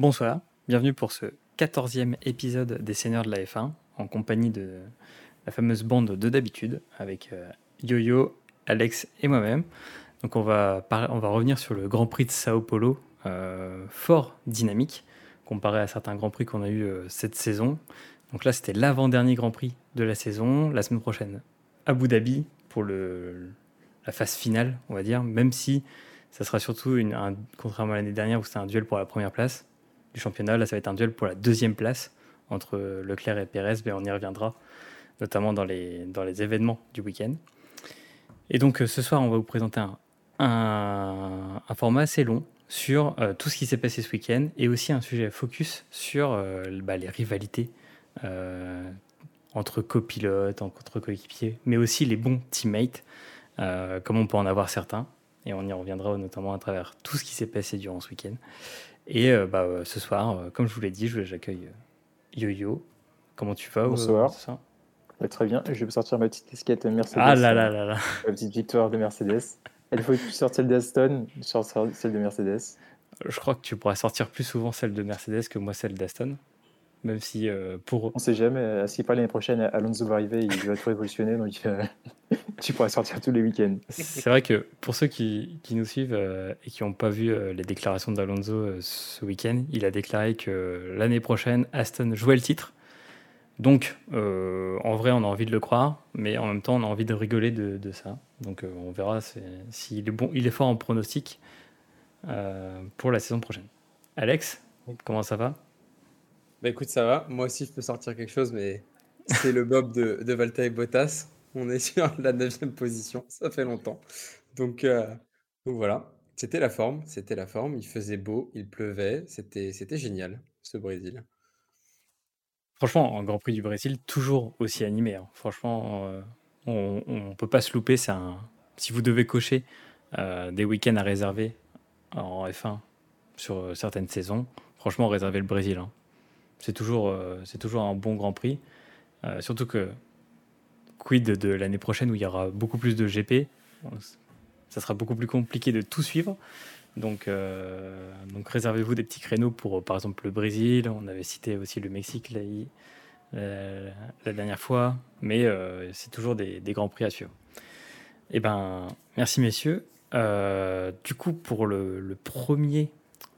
Bonsoir, bienvenue pour ce 14e épisode des Seigneurs de la F1 en compagnie de la fameuse bande de d'habitude avec euh, Yo-Yo, Alex et moi-même. Donc on va, on va revenir sur le Grand Prix de Sao Paulo, euh, fort dynamique comparé à certains Grands Prix qu'on a eu euh, cette saison. Donc là c'était l'avant-dernier Grand Prix de la saison, la semaine prochaine Abu Dhabi pour le, la phase finale on va dire, même si ça sera surtout, une, un, contrairement à l'année dernière où c'était un duel pour la première place du championnat, là ça va être un duel pour la deuxième place entre Leclerc et Pérez, mais on y reviendra, notamment dans les, dans les événements du week-end. Et donc euh, ce soir, on va vous présenter un, un, format assez long sur euh, tout ce qui s'est passé ce week-end et aussi un sujet focus sur euh, bah, les rivalités entre copilotes, entre coéquipiers, mais aussi les bons teammates, comme on peut en avoir certains. Et on y reviendra notamment à travers tout ce qui s'est passé durant ce week-end. Et bah, ce soir, comme je vous l'ai dit, j'accueille Yo-Yo. Comment tu vas Bonsoir. très bien. Je vais sortir ma petite casquette Mercedes. Ah là là là là. Ma petite victoire de Mercedes. Il faut sortir celle d'Aston, celle de Mercedes. Je crois que tu pourras sortir plus souvent celle de Mercedes que moi celle d'Aston. Même si euh, pour. On sait jamais. Euh, si pas l'année prochaine, Alonso va arriver, il va tout révolutionner. Donc euh, tu pourras sortir tous les week-ends. C'est vrai que pour ceux qui, qui nous suivent et qui n'ont pas vu les déclarations d'Alonso ce week-end, il a déclaré que l'année prochaine, Aston jouait le titre. Donc, en vrai, on a envie de le croire, mais en même temps, on a envie de rigoler de, de ça. Donc, on verra s'il est bon. Il est fort en pronostic pour la saison prochaine. Alex, comment ça va? Bah écoute, ça va. Moi aussi, je peux sortir quelque chose, mais c'est le Bob de, de Valtteri Bottas. On est sur la neuvième position. Ça fait longtemps. Donc, euh, donc voilà. C'était la forme. C'était la forme. Il faisait beau, il pleuvait. C'était, génial, ce Brésil. Franchement, en Grand Prix du Brésil, toujours aussi animé. Hein. Franchement, euh, on ne peut pas se louper. Si vous devez cocher euh, des week-ends à réserver en F1 sur certaines saisons, franchement, réservez le Brésil. Hein. C'est toujours, euh, c'est toujours un bon Grand Prix. Euh, surtout que, quid de l'année prochaine où il y aura beaucoup plus de GP Ça sera beaucoup plus compliqué de tout suivre. Donc, euh, donc réservez-vous des petits créneaux pour, par exemple, le Brésil. On avait cité aussi le Mexique la, dernière fois. Mais c'est toujours des, grands prix à suivre. Eh ben, merci messieurs. du coup, pour le premier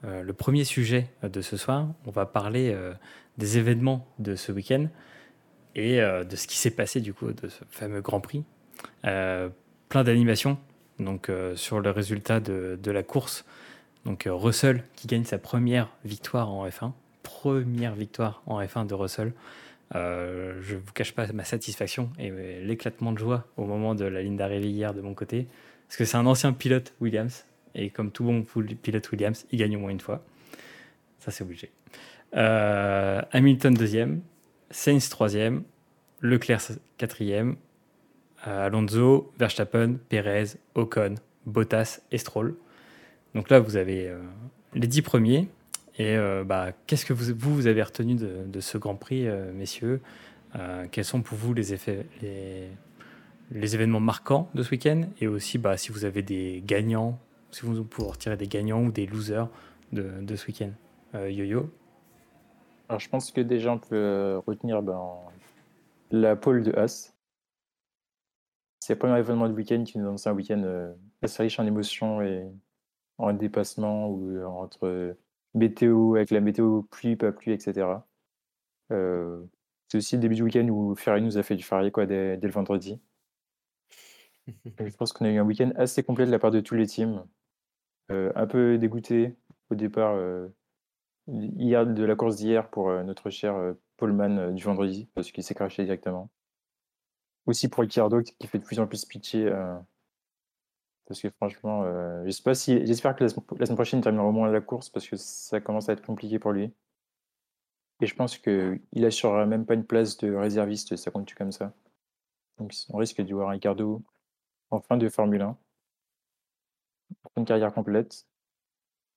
euh, le premier sujet de ce soir, on va parler euh, des événements de ce week-end et euh, de ce qui s'est passé du coup de ce fameux Grand Prix. plein d'animations donc sur le résultat de, la course. Donc Russell qui gagne sa première victoire en F1, première victoire en F1 de Russell. je ne vous cache pas ma satisfaction et l'éclatement de joie au moment de la ligne d'arrivée hier de mon côté, parce que c'est un ancien pilote Williams, et comme tout bon pilote Williams, il gagne au moins une fois. Ça, c'est obligé. Euh, Hamilton deuxième, Sainz troisième, Leclerc quatrième, euh, Alonso, Verstappen, Perez, Ocon, Bottas et Stroll. Donc là, vous avez euh, les dix premiers. Et bah, qu'est-ce que vous, vous, avez retenu de, ce Grand Prix, messieurs? Quels sont pour vous les événements marquants de ce week-end? Et aussi, bah, si vous avez des gagnants si vous pouvez retirer des gagnants ou des losers de, ce week-end. Euh, Yo-Yo Alors, je pense que déjà, on peut euh, retenir ben, la pole de As. C'est le premier événement du week-end qui nous annonce un week-end euh, assez riche en émotions et en dépassement ou entre météo, avec la météo pluie, pas pluie, etc. c'est aussi le début du week-end où Ferrari nous a fait du Ferrari quoi, dès, dès le vendredi. je pense qu'on a eu un week-end assez complet de la part de tous les teams. Euh, un peu dégoûté au départ euh, hier de la course d'hier pour euh, notre cher Paulman du vendredi parce qu'il s'est craché directement. Aussi pour Ricciardo qui fait de plus en plus pitié parce que franchement, j'espère que la, semaine prochaine il terminera au moins la course parce que ça commence à être compliqué pour lui. Et je pense qu'il assurera même pas une place de réserviste, ça continue comme ça? Donc on risque d'y voir Ricardo en fin de Formule 1 une carrière complète.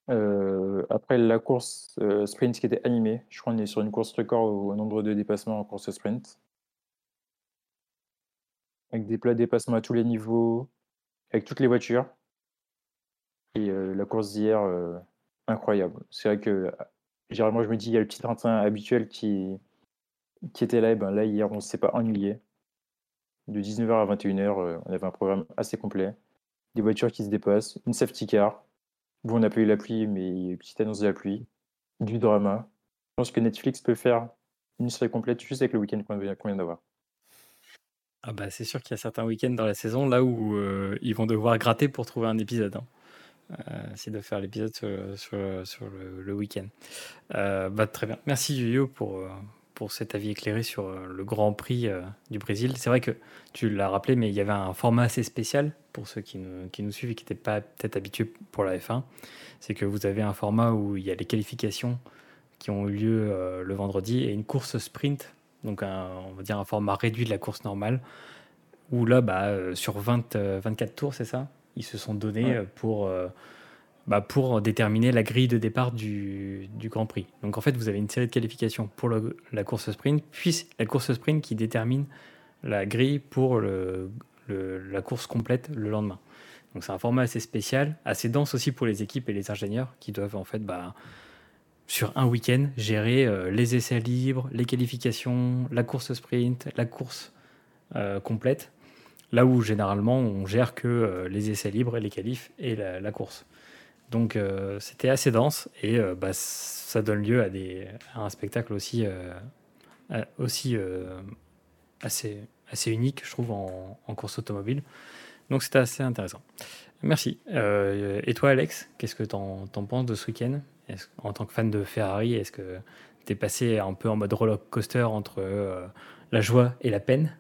Euh, après la course euh, sprint qui était animée, je crois qu'on est sur une course record au, nombre de dépassements en course sprint. Avec des plats de dépassement à tous les niveaux, avec toutes les voitures. Et euh, la course d'hier, incroyable. C'est vrai que généralement, je me dis, il y a le petit train habituel qui, qui était là. Et ben là, hier, on ne s'est pas ennuyé. De 19h à 21h, on avait un programme assez complet. Des voitures qui se dépassent, une safety car. Bon, on n'a pas eu la pluie, mais il y a une petite annonce de la pluie. Du drama. Je pense que Netflix peut faire une série complète juste avec le week-end qu'on vient d'avoir. Ah bah, c'est sûr qu'il y a certains week-ends dans la saison là où euh, ils vont devoir gratter pour trouver un épisode. Hein. Euh, c'est de faire l'épisode sur, sur, le, week-end. Euh, bah, très bien. Merci Julio pour, pour cet avis éclairé sur le Grand Prix du Brésil. C'est vrai que tu l'as rappelé, mais il y avait un format assez spécial pour ceux qui nous, qui nous suivent et qui n'étaient pas peut-être habitués pour la F1. C'est que vous avez un format où il y a les qualifications qui ont eu lieu le vendredi et une course sprint donc on va dire un format réduit de la course normale, où là, bah, euh, sur 20, 24 euh, tours, c'est ça Ils se sont donnés euh, pour, bah, pour déterminer la grille de départ du, Grand Prix. Donc en fait, vous avez une série de qualifications pour la course sprint, puis la course sprint qui détermine la grille pour le, la course complète le lendemain. Donc c'est un format assez spécial, assez dense aussi pour les équipes et les ingénieurs qui doivent en fait bah, sur un week-end, gérer euh, les essais libres, les qualifications, la course sprint, la course euh, complète. Là où généralement on gère que euh, les essais libres, les qualifs et la, course. Donc c'était assez dense et bah, ça donne lieu à, des, un spectacle aussi, aussi assez, assez unique, je trouve, en, course automobile. Donc c'était assez intéressant. Merci. et toi, Alex, qu'est-ce que tu en, penses de ce week-end? En tant que fan de Ferrari, est-ce que tu es passé un peu en mode roller coaster entre euh, la joie et la peine?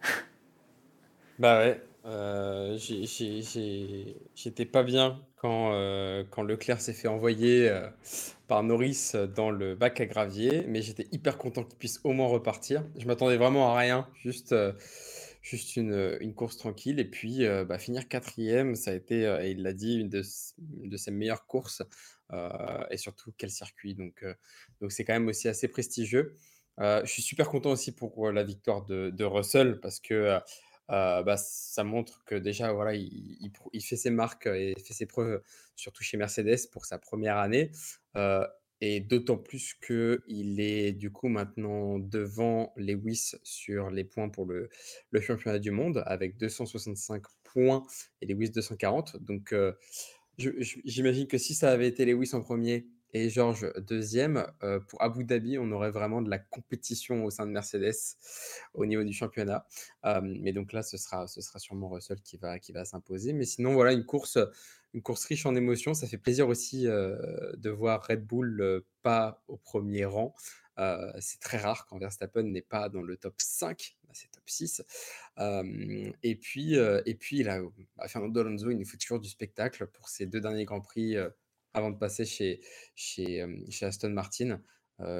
Bah ouais, euh, j'étais pas bien quand, euh, quand Leclerc s'est fait envoyer par Norris dans le bac à gravier, mais j'étais hyper content qu'il puisse au moins repartir. Je m'attendais vraiment à rien, juste, juste une, une course tranquille. Et puis bah, finir quatrième, ça a été, et il l'a dit, une de, ses meilleures courses. Euh, et surtout quel circuit. Donc, euh, donc c'est quand même aussi assez prestigieux. Euh, je suis super content aussi pour la victoire de, Russell parce que bah, ça montre que déjà, voilà, il, il, fait ses marques et fait ses preuves, surtout chez Mercedes pour sa première année. Et d'autant plus qu'il est du coup maintenant devant Lewis sur les points pour le, championnat du monde avec 265 points et Lewis 240. Donc, J'imagine que si ça avait été Lewis en premier et George deuxième, euh, pour Abu Dhabi, on aurait vraiment de la compétition au sein de Mercedes au niveau du championnat. mais donc là, ce sera, sûrement Russell qui va s'imposer. Mais sinon, voilà, une course, une course riche en émotions. Ça fait plaisir aussi euh, de voir Red Bull euh, pas au premier rang. c'est très rare quand Verstappen n'est pas dans le top 5 c'est top 6. et, puis, et puis, là, bah, Fernando Alonso, il nous faut toujours du spectacle pour ses deux derniers Grands Prix avant de passer chez, chez, chez Aston Martin.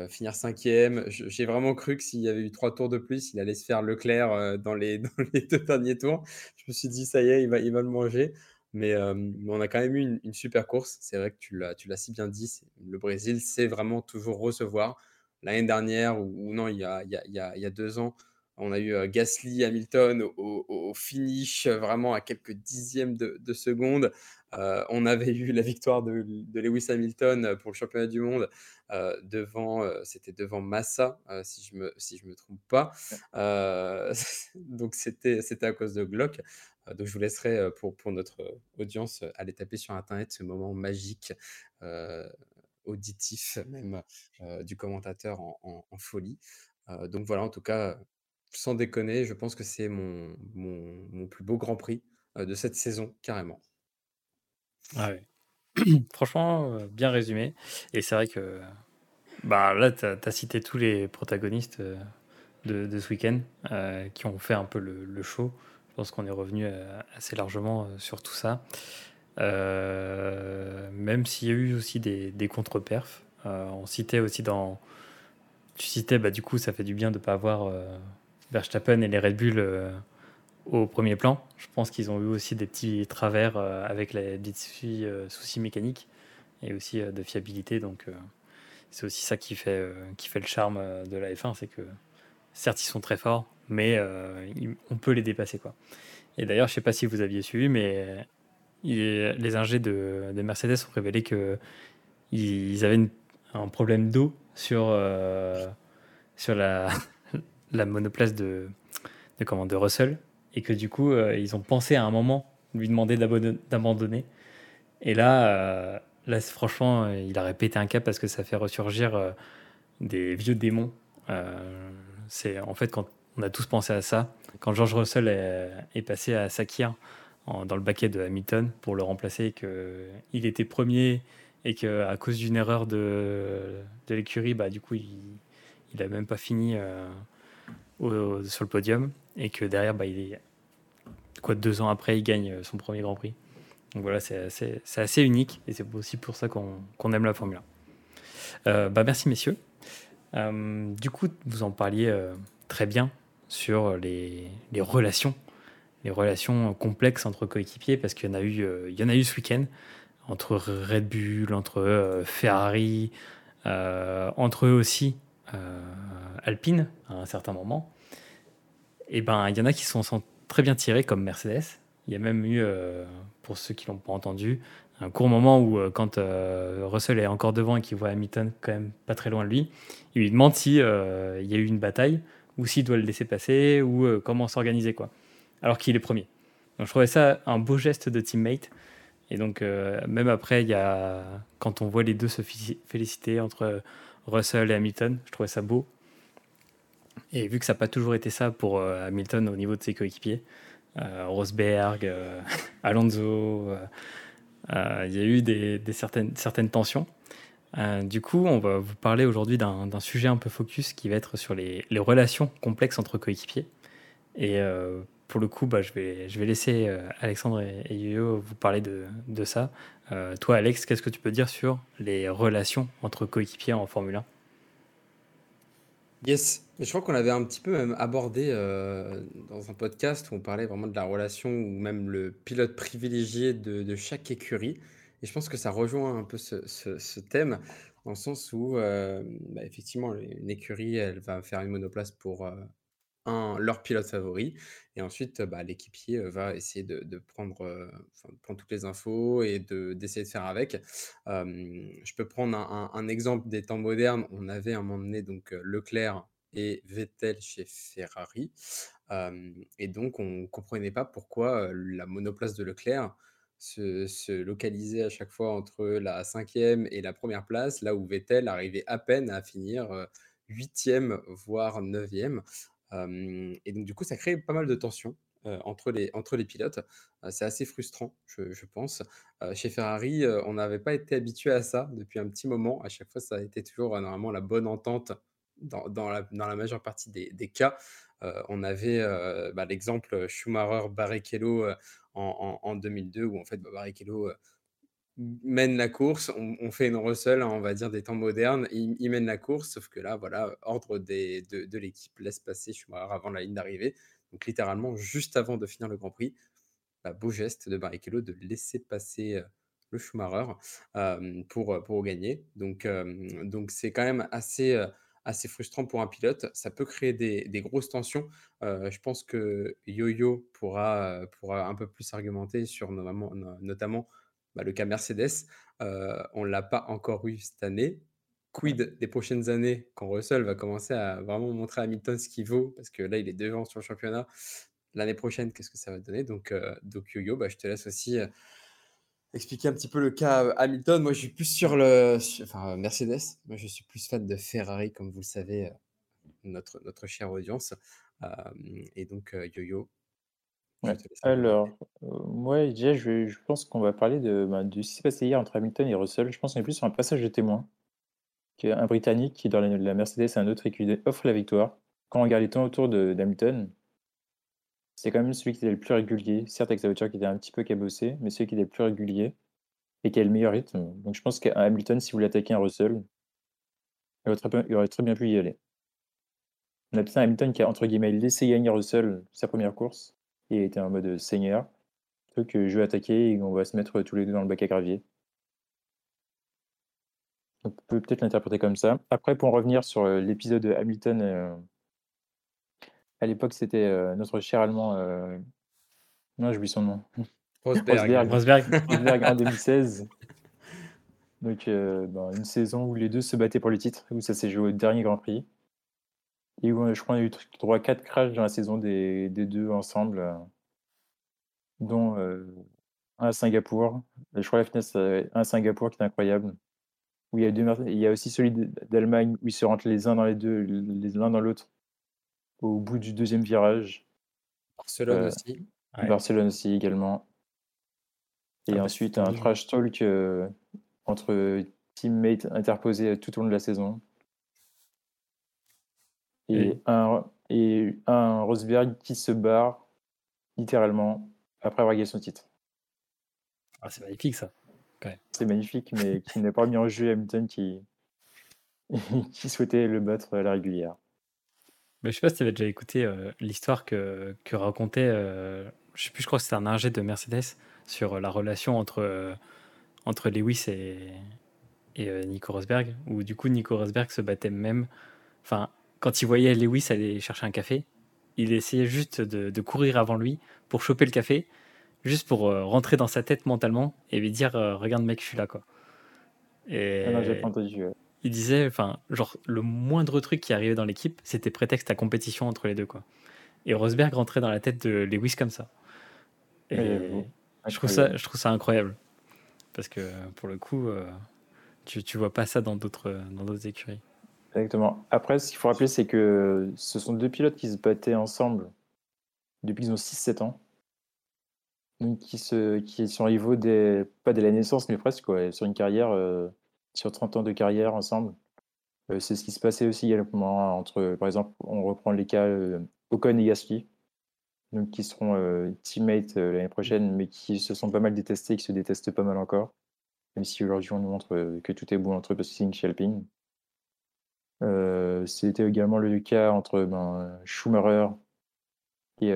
finir cinquième, j'ai vraiment cru que s'il y avait eu trois tours de plus, il allait se faire Leclerc dans, les, dans les deux derniers tours. Je me suis dit, ça y est, il va, il va le manger. Mais, on a quand même eu une, super course. C'est vrai que tu l'as si bien dit. Le Brésil sait vraiment toujours recevoir. L'année dernière, ou, non, il y, a, il, y a, il y a deux ans, on a eu Gasly, Hamilton au, finish, vraiment à quelques dixièmes de, seconde. on avait eu la victoire de, Lewis Hamilton pour le championnat du monde devant, c'était devant Massa, si je me si je me trompe pas. donc c'était c'était à cause de Glock. donc je vous laisserai pour pour notre audience aller taper sur internet ce moment magique. auditif même du commentateur en, folie. donc voilà, en tout cas, sans déconner, je pense que c'est mon, mon, plus beau Grand Prix de cette saison, carrément. Ah Franchement, bien résumé. Et c'est vrai que bah, là, tu as, cité tous les protagonistes de, de ce week-end qui ont fait un peu le, show. Je pense qu'on est revenu assez largement sur tout ça. même s'il y a eu aussi des, des contre-perfs. on citait aussi dans. Tu citais, bah, du coup, ça fait du bien de ne pas avoir Verstappen et les Red Bull euh, au premier plan. Je pense qu'ils ont eu aussi des petits travers euh, avec les euh, soucis, mécaniques et aussi de fiabilité. Donc c'est aussi ça qui fait, qui fait le charme de la F1, c'est que certes ils sont très forts, mais on peut les dépasser. Quoi. Et d'ailleurs, je ne sais pas si vous aviez suivi, mais les ingés de, Mercedes ont révélé qu'ils avaient un problème d'eau sur, sur la, la monoplace de, de, Russell et que du coup, euh, ils ont pensé à un moment lui demander d'abandonner. Et là, euh, là, franchement, il a répété un cap parce que ça fait ressurgir des vieux démons. c'est en fait quand on a tous pensé à ça. Quand George Russell est, passé à Sakir dans le baquet de Hamilton pour le remplacer, qu'il était premier et qu'à cause d'une erreur de, de l'écurie, bah, du coup, il n'a même pas fini euh, sur le podium et que derrière, bah, il est, quoi, deux ans après, il gagne son premier Grand Prix. Donc voilà, c'est assez, assez, unique et c'est aussi pour ça qu'on aime la Formule 1. Euh, bah, merci messieurs. Euh, du coup, vous en parliez très bien sur les, les, relations, les relations complexes entre coéquipiers, parce qu'il y en a eu, euh, il y en a eu ce week-end entre Red Bull, entre euh, Ferrari, euh, entre eux aussi Alpine à un certain moment. Et ben, il y en a qui sont, très bien tirés comme Mercedes. Il y a même eu, pour ceux qui l'ont pas entendu, un court moment où, quand Russell est encore devant et qu'il voit Hamilton quand même pas très loin de lui, il lui demande si il y a eu une bataille ou s'il doit le laisser passer, ou euh, comment s'organiser, quoi. Alors qu'il est premier. Donc je trouvais ça un beau geste de teammate. Et donc, euh, même après, il y a, quand on voit les deux se féliciter entre Russell et Hamilton, je trouvais ça beau. Et vu que ça n'a pas toujours été ça pour euh, Hamilton au niveau de ses coéquipiers, Rosberg, Alonso, il y a eu des, certaines, tensions. Euh, du coup, on va vous parler aujourd'hui d'un sujet un peu focus qui va être sur les, relations complexes entre coéquipiers. Et euh, pour le coup, bah, je, vais, laisser euh, Alexandre et, Yo vous parler de, ça. toi, Alex, qu'est-ce que tu peux dire sur les relations entre coéquipiers en Formule 1 Yes, je crois qu'on l'avait un petit peu même abordé dans un podcast où on parlait vraiment de la relation ou même le pilote privilégié de chaque écurie. Et je pense que ça rejoint un peu ce, thème, dans le sens où, euh, bah, effectivement, une écurie, elle va faire une monoplace pour euh, leur pilote favori. Et ensuite, bah, l'équipier va essayer de, prendre, prendre toutes les infos et d'essayer de, faire avec. je peux prendre un, exemple des temps modernes. On avait à un moment donné donc, Leclerc et Vettel chez Ferrari. et donc, on ne comprenait pas pourquoi la monoplace de Leclerc se, localiser à chaque fois entre la cinquième et la première place, là où Vettel arrivait à peine à finir huitième, voire neuvième. Et donc, du coup, ça crée pas mal de tensions. entre, les, entre les pilotes. c'est assez frustrant, je, pense. chez Ferrari, on n'avait pas été habitué à ça depuis un petit moment. À chaque fois, ça a été toujours normalement la bonne entente dans, dans, la, dans la, majeure partie des, des cas. on avait bah, l'exemple Schumacher-Barrichello en, 2002 où en fait bah, Barrichello mène la course, on, fait une Russell, hein, on va dire des temps modernes, il, mène la course, sauf que là, voilà, ordre des, de, l'équipe laisse passer Schumacher avant la ligne d'arrivée, donc littéralement juste avant de finir le Grand Prix, bah, beau geste de Barrichello de laisser passer euh, le Schumacher euh, pour, pour gagner, donc donc c'est quand même assez assez frustrant pour un pilote. Ça peut créer des, grosses tensions. Euh, je pense que Yo-Yo pourra, pourra un peu plus argumenter sur notamment bah, le cas Mercedes. Euh, on ne l'a pas encore eu cette année. Quid des prochaines années quand Russell va commencer à vraiment montrer à Hamilton ce qu'il vaut? Parce que là, il est devant sur le championnat. L'année prochaine, qu'est-ce que ça va donner? Donc, euh, donc Yo-Yo, bah, je te laisse aussi expliquer un petit peu le cas Hamilton. Moi, je suis plus sur le. enfin, Mercedes. Moi, je suis plus fan de Ferrari, comme vous le savez, notre, notre chère audience. et donc, Yo-Yo. Alors, moi, déjà, je, je pense qu'on va parler de, bah, de ce qui s'est passé hier entre Hamilton et Russell. Je pense qu'on est plus sur un passage de témoin. Un Britannique qui, dans la, Mercedes et un autre écurie, offre la victoire. Quand on regarde les temps autour d'Hamilton, c'est quand même celui qui était le plus régulier, certes avec sa voiture qui était un petit peu cabossée, mais celui qui était le plus régulier et qui a le meilleur rythme. Donc je pense qu'à Hamilton, si vous l'attaquez un Russell, il aurait, très bien, il aurait très bien pu y aller. On a peut-être un Hamilton qui a entre guillemets laissé gagner Russell sa première course et était en mode seigneur. Truc que je vais attaquer et on va se mettre tous les deux dans le bac à gravier. On peut peut-être l'interpréter comme ça. Après, pour en revenir sur euh, l'épisode de Hamilton euh, à l'époque, c'était euh, notre cher Allemand. Euh... Non, j'oublie son nom. Rosberg. Rosberg. Rosberg en 2016. Donc, euh, ben, une saison où les deux se battaient pour le titre, où ça s'est joué au dernier Grand Prix. Et je crois qu'on a eu 3-4 crashs dans la saison des, des deux ensemble, euh, dont euh, un à Singapour. Et je crois la finale, un à Singapour qui est incroyable. Où il y a, deux, il y a aussi celui d'Allemagne où ils se rentrent les uns dans les deux, l'un dans l'autre, au bout du deuxième virage. Barcelone aussi. Barcelone aussi également. Et ah bah, ensuite, un trash talk euh, entre teammates interposés tout au long de la saison. Et, un, et un Rosberg qui se barre littéralement après avoir gagné son titre. Ah, c'est magnifique ça. C'est magnifique, mais qui n'a pas mis en jeu Hamilton qui, qui souhaitait le battre à la régulière. Mais je sais pas si tu avais déjà écouté euh, l'histoire que, que racontait, euh, je sais plus, je crois que c'était un ingé de Mercedes sur la relation entre, euh, entre Lewis et, et Nico Rosberg, où du coup Nico Rosberg se battait même, enfin, quand il voyait Lewis aller chercher un café, il essayait juste de, de courir avant lui pour choper le café, juste pour rentrer dans sa tête mentalement et lui dire Regarde, mec, je suis là, quoi. Et... Ah entendu il disait, enfin, genre, le moindre truc qui arrivait dans l'équipe, c'était prétexte à compétition entre les deux, quoi. Et Rosberg rentrait dans la tête de Lewis comme ça. Et je, trouve ça, je trouve ça incroyable. Parce que, pour le coup, euh, tu, tu vois pas ça dans d'autres écuries. Exactement. Après, ce qu'il faut rappeler, c'est que ce sont deux pilotes qui se battaient ensemble depuis qu'ils ont 6-7 ans. Donc, qui, sont rivaux, des, pas dès la naissance, mais presque, sur une carrière. Euh, sur 30 ans de carrière ensemble. Euh, c'est ce qui se passait aussi également entre, par exemple, on reprend les cas euh, Ocon et Gasly, donc qui seront teammates l'année prochaine, mais qui se sont pas mal détestés, qui se détestent pas mal encore, même si aujourd'hui on nous montre que tout est bon entre Racing chez Alpine. C'était également le cas entre ben, Schumacher et,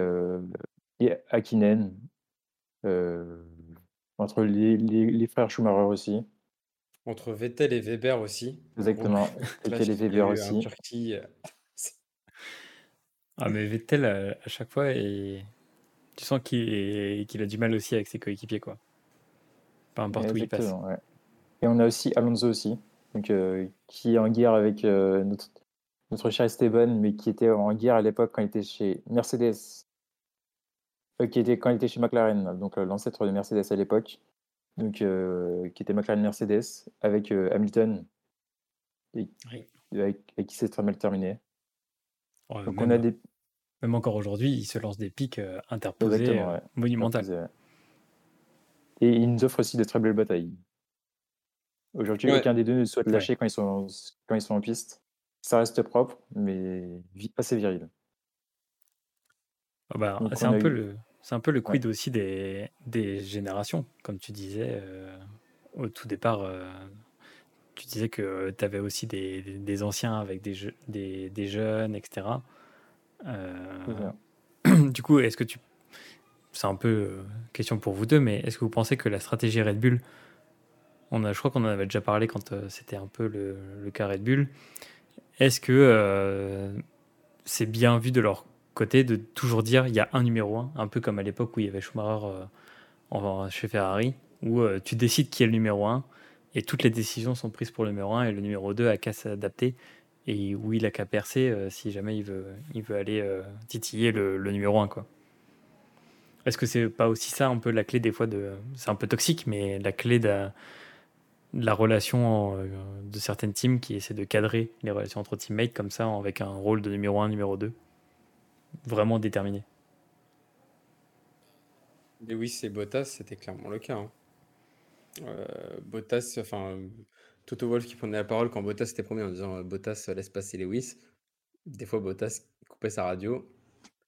et Akinen, entre les, les, frères Schumacher aussi. Entre Vettel et Weber aussi. Exactement. Vettel et Weber aussi. Turquie. Euh, ah, mais Vettel, à, chaque fois, et... tu sens qu'il a du mal aussi avec ses coéquipiers, quoi. Peu importe où il passe. Et on a aussi Alonso aussi, donc, euh, qui est en guerre avec euh, notre, notre cher Esteban, mais qui était en guerre à l'époque quand il était chez Mercedes, qui était quand il était chez McLaren, donc l'ancêtre de Mercedes à l'époque donc, euh, qui était McLaren Mercedes, avec euh, Hamilton, et, avec, qui c'est très mal terminé. Donc même, on a des... même encore aujourd'hui, il se lance des pics euh, interposés monumentales. Et il nous offre aussi de très belles batailles. Aujourd'hui, aucun des deux ne souhaite lâcher quand, ils sont, quand ils sont en piste. Ça reste propre, mais assez viril. Ah bah, c'est un peu le un peu le quid aussi des, des, générations, comme tu disais euh, au tout départ. Euh, tu disais que tu avais aussi des, des, anciens avec des, des, des, jeunes, etc. Euh, du coup, est-ce que tu. C'est un peu question pour vous deux, mais est-ce que vous pensez que la stratégie Red Bull, on a, je crois qu'on en avait déjà parlé quand c'était un peu le, le, cas Red Bull, est-ce que c'est bien vu de leur côté de toujours dire il y a un numéro 1, un peu comme à l'époque où il y avait Schumacher euh, en, chez Ferrari, où euh, tu décides qui est le numéro 1 et toutes les décisions sont prises pour le numéro 1 et le numéro 2 a qu'à s'adapter et où il a qu'à percer euh, si jamais il veut, il veut aller titiller le, numéro 1. Quoi. Est-ce que c'est pas aussi ça un peu la clé des fois de. C'est un peu toxique, mais la clé de, la relation de certaines teams qui essaient de cadrer les relations entre teammates comme ça avec un rôle de numéro 1, numéro 2 vraiment déterminé. oui c'est Bottas, c'était clairement le cas. Hein. Euh, Bottas, enfin, Toto Wolf qui prenait la parole quand Bottas était premier en disant euh, Bottas laisse passer Lewis. Des fois, Bottas coupait sa radio,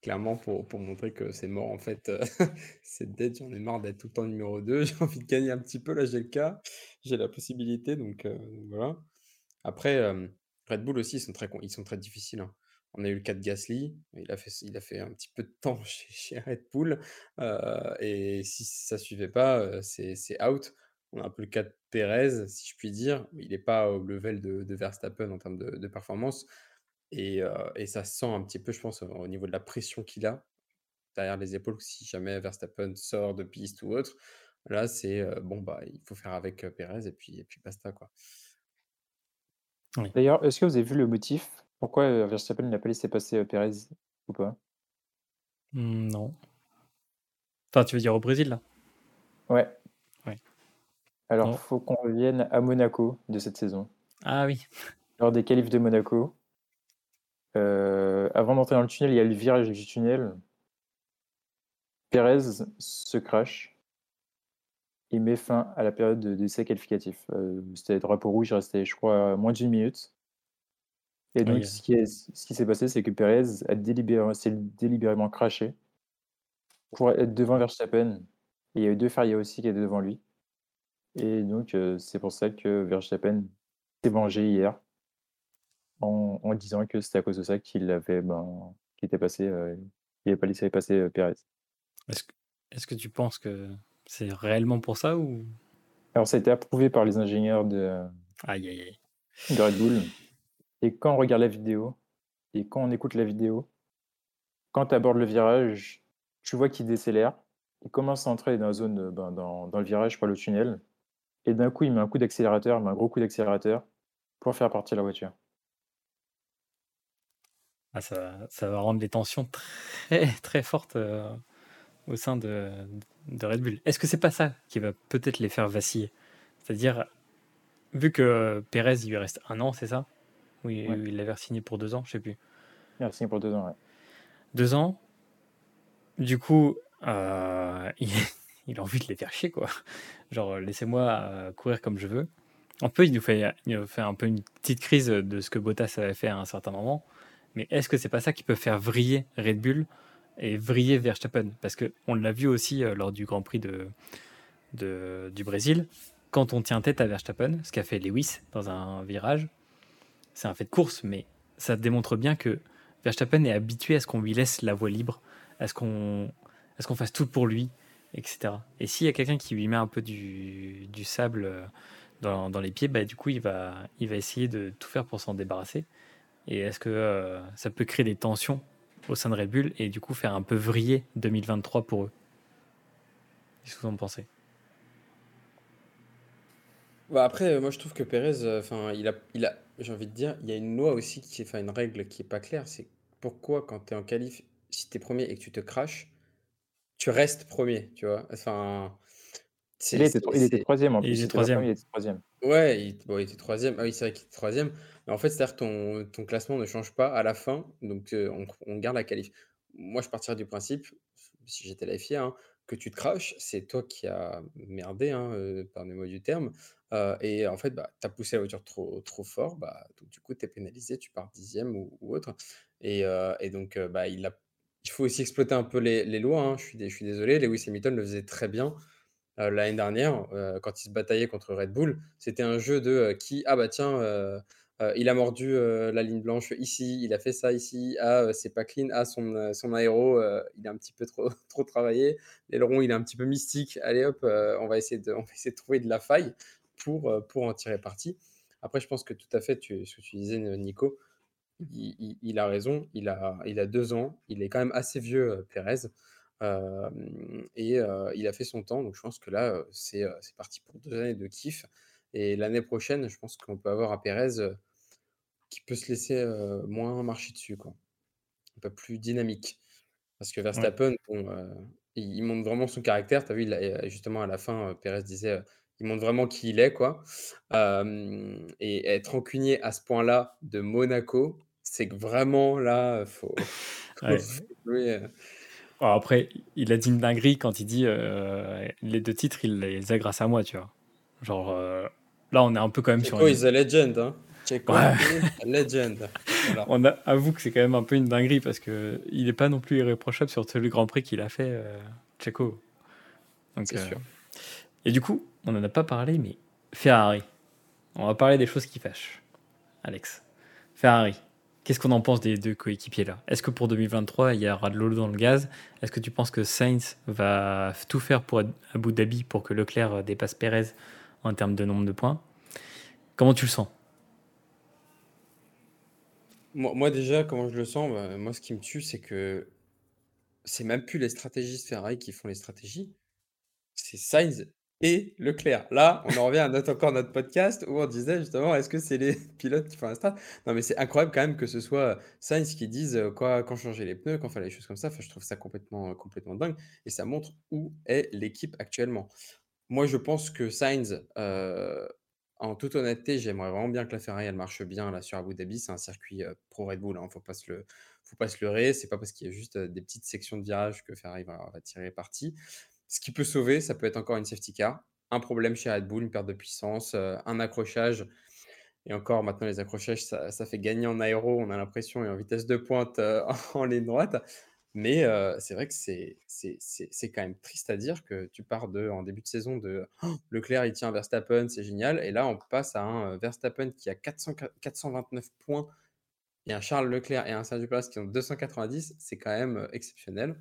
clairement pour, montrer que c'est mort en fait. c'est dead, j'en ai marre d'être tout le temps numéro 2. J'ai envie de gagner un petit peu, là j'ai le cas, j'ai la possibilité, donc euh, voilà. Après, Red Bull aussi, ils sont très, ils sont très difficiles. Hein. On a eu le cas de Gasly, il a fait, il a fait un petit peu de temps chez, Red Bull, euh, et si ça suivait pas, euh, c'est out. On a un peu le cas de Perez, si je puis dire. Il n'est pas au level de, Verstappen en termes de, performance. Et, euh, et, ça sent un petit peu, je pense, au niveau de la pression qu'il a derrière les épaules, si jamais Verstappen sort de piste ou autre. Là, c'est bon, bah, il faut faire avec Pérez et puis, et puis basta, quoi. D'ailleurs, est-ce que vous avez vu le motif? Pourquoi Verstappen n'a pas laissé passer Pérez ou pas? Mmh, Non. Enfin, tu veux dire au Brésil, là? Ouais. Ouais. Alors, il faut qu'on revienne à Monaco de cette saison. Ah oui. Lors des qualifs de Monaco, avant d'entrer dans le tunnel, il y a le virage du tunnel. Pérez se crache il met fin à la période d'essai qualificatif. Euh, c'était drapeau rouge, il restait, je crois, moins d'une minute. Et donc, ce qui s'est passé, c'est que Perez a s'est délibérément craché pour être devant Verstappen. Et il y a eu deux Ferrier aussi qui étaient devant lui. Et donc, euh, c'est pour ça que Verstappen s'est vengé hier en, disant que c'était à cause de ça qu'il avait, ben, était passé, euh, il n'avait pas laissé passer Perez. Est-ce que, est que tu penses que c'est réellement pour ça ou? Alors, ça a été approuvé par les ingénieurs de, Aïe, aïe, aïe. de Red Bull. Et quand on regarde la vidéo, et quand on écoute la vidéo, quand tu abordes le virage, tu vois qu'il décélère. Il commence à entrer dans la zone, ben, dans, dans le virage, par le tunnel. Et d'un coup, il met un coup d'accélérateur, un gros coup d'accélérateur pour faire partir la voiture. Ah, ça, ça va rendre les tensions très très fortes euh, au sein de, de Red Bull. Est-ce que c'est pas ça qui va peut-être les faire vaciller? C'est-à-dire, vu que Perez, il lui reste un an, c'est ça? Oui, il l'avait signé pour deux ans, je sais plus. Il a signé pour deux ans, ouais. Deux ans? Du coup, euh, il, a envie de les faire chier, quoi. Genre, laissez-moi euh, courir comme je veux. En peu, il nous, fait, il nous fait un peu une petite crise de ce que Bottas avait fait à un certain moment. Mais est-ce que c'est pas ça qui peut faire vriller Red Bull et vriller Verstappen? Parce qu'on l'a vu aussi euh, lors du Grand Prix de, du Brésil. Quand on tient tête à Verstappen, ce qu'a fait Lewis dans un virage, c'est un fait de course, mais ça démontre bien que Verstappen est habitué à ce qu'on lui laisse la voie libre, à ce qu'on ce qu'on fasse tout pour lui, etc. Et s'il y a quelqu'un qui lui met un peu du, sable euh, dans, dans, les pieds, bah, du coup, il va, il va essayer de tout faire pour s'en débarrasser. Et est-ce que euh, ça peut créer des tensions au sein de Red Bull et du coup faire un peu vriller 2023 pour eux? Qu'est-ce que vous en pensez? Bah après, moi je trouve que Pérez, euh, enfin, il a, il a, j'ai envie de dire, il y a une loi aussi qui enfin, une règle qui est pas claire, c'est pourquoi quand tu es en qualif, si tu es premier et que tu te craches, tu restes premier, tu vois? Enfin, il, était, il était troisième en plus. Il était troisième. Il était troisième. Ouais, il, bon, il était troisième. Ah oui, c'est vrai qu'il était troisième. En fait, c'est-à-dire ton, ton classement ne change pas à la fin, donc on, garde la qualif. Moi, je partirais du principe, si j'étais la FIA, hein, que tu te craches, c'est toi qui as merdé, hein, euh, par les mots du terme. Et en fait, bah, tu as poussé la voiture trop, trop fort, bah, du coup, tu es pénalisé, tu pars dixième ou, autre. Et, donc, bah, il, faut aussi exploiter un peu les, les lois. Hein. Je, suis, je suis désolé, Lewis Hamilton le faisait très bien. L'année dernière, quand il se bataillait contre Red Bull, c'était un jeu de qui, ah bah tiens, il a mordu la ligne blanche ici, il a fait ça ici, ah c'est pas clean, ah son, son aéro, il a un petit peu trop, trop travaillé, l'aileron il est un petit peu mystique, allez hop, on, va essayer de, on va essayer de trouver de la faille pour, pour en tirer parti. Après, je pense que tout à fait, tu, ce que tu disais, Nico, il, a raison, il a, il a deux ans, il est quand même assez vieux, Pérez. Et il a fait son temps, donc je pense que là, c'est parti pour deux années de kiff. Et l'année prochaine, je pense qu'on peut avoir un Pérez qui peut se laisser moins marcher dessus, quoi. Un peu plus dynamique. Parce que Verstappen, bon, il, montre vraiment son caractère. Tu as vu, il justement à la fin, Pérez disait, il montre vraiment qui il est, quoi. et être rancunier à ce point-là de Monaco, c'est que vraiment là, faut, faut, après, il a dit une dinguerie quand il dit euh, les deux titres, il les a grâce à moi, tu vois. Genre, euh, là, on est un peu quand même sur. Checo is a legend, hein? Ouais. a legend. On a, avoue que c'est quand même un peu une dinguerie parce que il n'est pas non plus irréprochable sur tous les grands prix qu'il a fait, euh, Checo. C'est sûr. Et du coup, on n'en a pas parlé, mais Ferrari. On va parler des choses qui fâchent. Alex. Ferrari. Qu'est-ce qu'on en pense des deux coéquipiers là? Est-ce que pour 2023, il y aura de l'eau dans le gaz? Est-ce que tu penses que Sainz va tout faire pour Abu Dhabi pour que Leclerc dépasse Perez en termes de nombre de points? Comment tu le sens? Moi, déjà, comment je le sens bah, Moi, ce qui me tue, c'est que c'est même plus les stratégistes Ferrari qui font les stratégies. c'est Sainz et Leclerc. Là, on en revient à notre, encore notre podcast où on disait justement, est-ce que c'est les pilotes qui font la strat? Non, mais c'est incroyable quand même que ce soit Sainz qui dise euh, quoi, quand changer les pneus, quand faire les choses comme ça. Enfin, je trouve ça complètement, complètement dingue et ça montre où est l'équipe actuellement. Moi, je pense que Sainz, euh, en toute honnêteté, j'aimerais vraiment bien que la Ferrari elle marche bien là sur Abu Dhabi. C'est un circuit pro Red Bull, hein, faut pas se le, faut pas se leurrer. C'est pas parce qu'il y a juste des petites sections de virage que Ferrari va, va tirer parti. Ce qui peut sauver, ça peut être encore une safety car, un problème chez Red Bull, une perte de puissance, un accrochage. Et encore, maintenant, les accrochages, ça, fait gagner en aéro, on a l'impression, et en vitesse de pointe en ligne droite. Mais c'est vrai que c'est, quand même triste à dire que tu pars de, en début de saison de oh, Leclerc, il tient Verstappen, c'est génial. Et là, on passe à un Verstappen qui a 400, 429 points et un Charles Leclerc et un Sergio Perez qui ont 290. C'est quand même exceptionnel.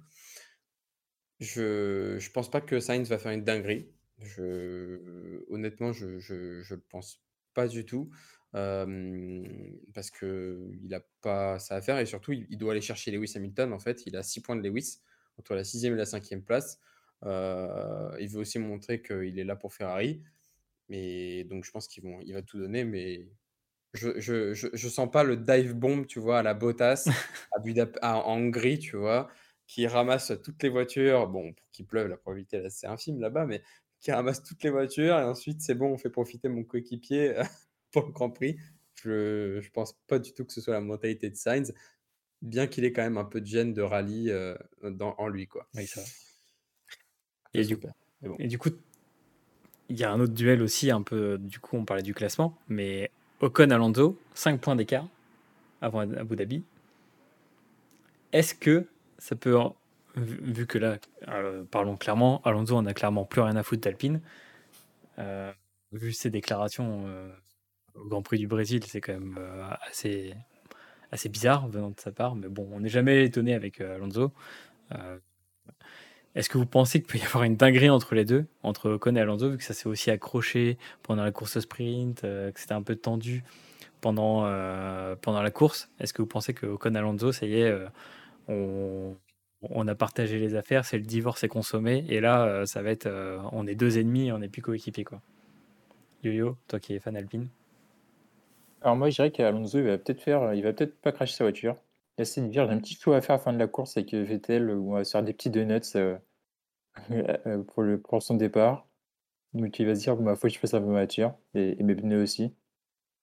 Je ne pense pas que Sainz va faire une dinguerie. Je, honnêtement, je ne pense pas du tout. Parce qu'il n'a pas ça à faire et surtout, il, doit aller chercher Lewis Hamilton. En fait, il a 6 points de Lewis entre la 6 et la 5 place. il veut aussi montrer qu'il est là pour Ferrari. Mais donc, je pense qu'il va tout donner. Mais je, je, je, sens pas le dive bomb, tu vois, à la Bottas, à en Hongrie, tu vois qui ramasse toutes les voitures. Bon, pour qu'il pleuve, la probabilité c'est infime là-bas, mais qui ramasse toutes les voitures et ensuite c'est bon, on fait profiter mon coéquipier pour le Grand Prix. Je, je pense pas du tout que ce soit la mentalité de Sainz, bien qu'il ait quand même un peu de gêne de rallye euh, dans, en lui, quoi. Oui, ça. Et du, et du coup, il y a un autre duel aussi, un peu. Du coup, on parlait du classement, mais Ocon Alonso, 5 points d'écart avant Abu Dhabi. Est-ce que ça peut, vu que là, euh, parlons clairement, Alonso on a clairement plus rien à foutre d'Alpine. Euh, vu ses déclarations euh, au Grand Prix du Brésil, c'est quand même assez, assez bizarre venant de sa part, mais bon, on n'est jamais étonné avec Alonso. Est-ce que vous pensez qu'il peut y avoir une dinguerie entre les deux, entre Ocon et Alonso, vu que ça s'est aussi accroché pendant la course sprint, que c'était un peu tendu pendant, pendant la course? Est-ce que vous pensez que Ocon et Alonso, ça y est, on, a partagé les affaires, c'est le divorce est consommé, et là, euh, ça va être, euh, on est deux ennemis, on n'est plus coéquipiers, quoi? Yo-Yo, toi qui es fan Alpine. Alors moi, je dirais qu'Alonso, il va peut-être faire, il va peut-être pas cracher sa voiture. Il y a un petit show à faire à la fin de la course avec Vettel, où on va se faire des petits donuts euh, pour, le, pour son départ. Donc il va se dire, bon, bah, faut que je fasse un peu ma voiture, et, mes pneus aussi.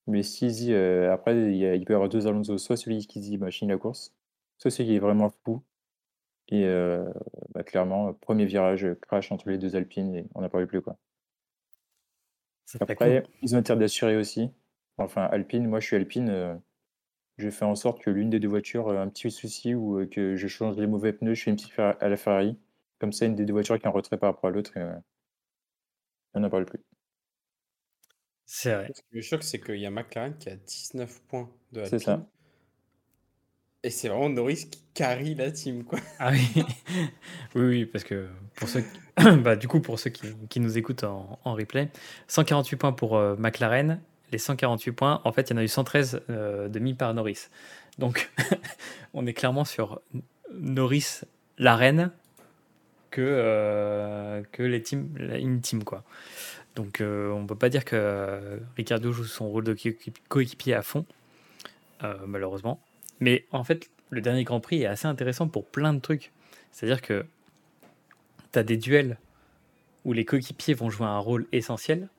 Mais si dit, après, il, peut y avoir deux Alonso, soit celui qui dit, bah, la course, ça, c'est qui est vraiment fou. Et bah, clairement, premier virage, crash entre les deux Alpines et on n'a pas eu plus, quoi. Après, ils ont intérêt d'assurer aussi. Enfin, Alpine, moi je suis Alpine, je fais en sorte que l'une des deux voitures a un petit souci ou que je change les mauvais pneus, je fais une petite à la Ferrari. Comme ça, une des deux voitures qui est en retrait par rapport à l'autre et on n'en parle plus. C'est vrai. Le choc, c'est qu'il y a McLaren qui a 19 points de C'est ça. Et c'est vraiment Norris qui carry la team, quoi. Ah oui, oui, oui, parce que pour ceux, qui... bah, du coup, pour ceux qui, qui nous écoutent en, en, replay, 148 points pour euh, McLaren. Les 148 points, en fait, il y en a eu 113 euh, de mis par Norris. Donc, on est clairement sur Norris, la reine, que, euh, les teams, une team, quoi. Donc, on ne peut pas dire que Ricardo joue son rôle de coéquipier à fond, malheureusement. Mais en fait, le dernier Grand Prix est assez intéressant pour plein de trucs. C'est-à-dire que tu as des duels où les coéquipiers vont jouer un rôle essentiel,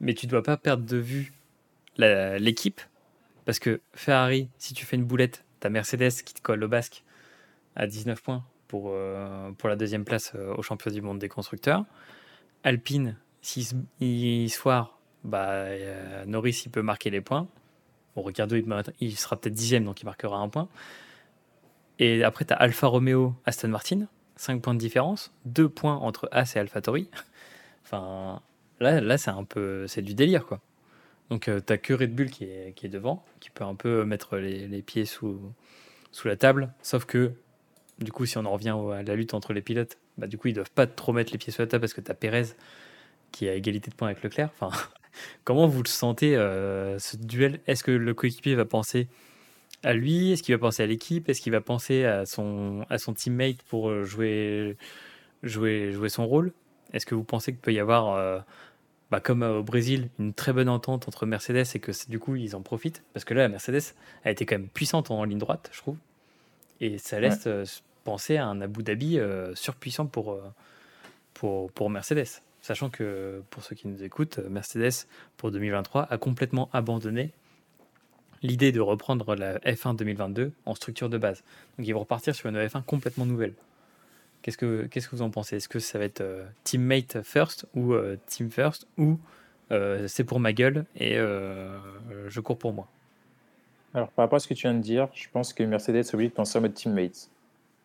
mais tu ne dois pas perdre de vue l'équipe. Parce que Ferrari, si tu fais une boulette, tu as Mercedes qui te colle au basque à 19 points pour, euh, pour la deuxième place euh, au championnat du monde des constructeurs. Alpine, si il soir, bah, euh, Norris il peut marquer les points. Bon, Ricardo, il, sera peut-être dixième, donc il marquera un point. Et après, tu as Alfa Romeo, Aston Martin, 5 points de différence, 2 points entre As et AlphaTauri. enfin, là, là c'est un peu, c'est du délire, quoi. Donc, euh, tu n'as que Red Bull qui est, qui est, devant, qui peut un peu mettre les, les, pieds sous, sous la table. Sauf que, du coup, si on en revient à la lutte entre les pilotes, bah, du coup, ils doivent pas trop mettre les pieds sous la table parce que tu as Pérez qui a égalité de points avec Leclerc. Enfin, Comment vous le sentez, euh, ce duel? Est-ce que le coéquipier va penser à lui? Est-ce qu'il va penser à l'équipe? Est-ce qu'il va penser à son, à son teammate pour euh, jouer, jouer, jouer son rôle? Est-ce que vous pensez qu'il peut y avoir, euh, bah, comme au Brésil, une très bonne entente entre Mercedes et que du coup ils en profitent Parce que là, la Mercedes a été quand même puissante en ligne droite, je trouve. Et ça laisse penser à un Abu Dhabi surpuissant pour, pour, pour Mercedes. Sachant que pour ceux qui nous écoutent, Mercedes pour 2023 a complètement abandonné l'idée de reprendre la F1 2022 en structure de base. Donc ils vont repartir sur une F1 complètement nouvelle. Qu'est-ce que, qu'est-ce que vous en pensez? Est-ce que ça va être euh, teammate first ou euh, team first ou euh, c'est pour ma gueule et je cours pour moi? Alors par rapport à ce que tu viens de dire, je pense que Mercedes est obligé de penser en mode teammate.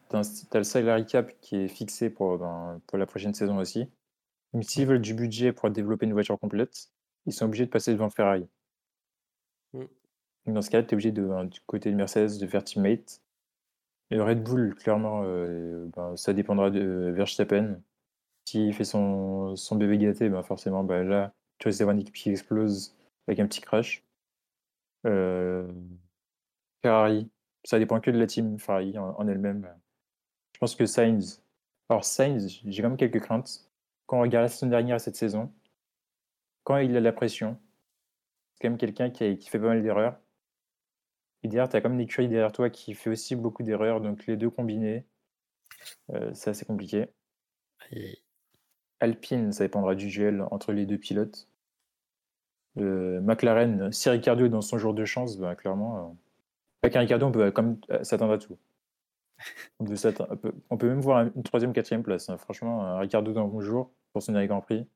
Tu as le salary cap qui est fixé pour, ben, pour la prochaine saison aussi. Mais s'ils veulent du budget pour développer une voiture complète, ils sont obligés de passer devant Ferrari. Mm. Dans ce cas-là, tu es obligé de, ben, du côté de Mercedes de faire teammate. Et Red Bull, clairement, euh, ben, ça dépendra de Verstappen. S'il fait son, son bébé gâté, ben forcément, ben là, tu risques d'avoir une équipe qui explose avec un petit crash. Euh, Ferrari, ça dépend que de la team Ferrari en, elle-même. Je pense que Sainz. Alors, Sainz, j'ai quand même quelques craintes. Quand on regarde la saison dernière et cette saison, quand il a la pression, c'est quand même quelqu'un qui fait pas mal d'erreurs. Et derrière, tu as comme une écurie derrière toi qui fait aussi beaucoup d'erreurs, donc les deux combinés, euh, c'est assez compliqué. Alpine, ça dépendra du duel entre les deux pilotes. Euh, McLaren, si Ricardo est dans son jour de chance, bah, clairement, euh, avec un Ricardo, on peut comme s'attendre à tout. On peut, même voir une troisième, quatrième place. Hein. Franchement, un Ricardo dans bon jour pour son dernier Grand Prix.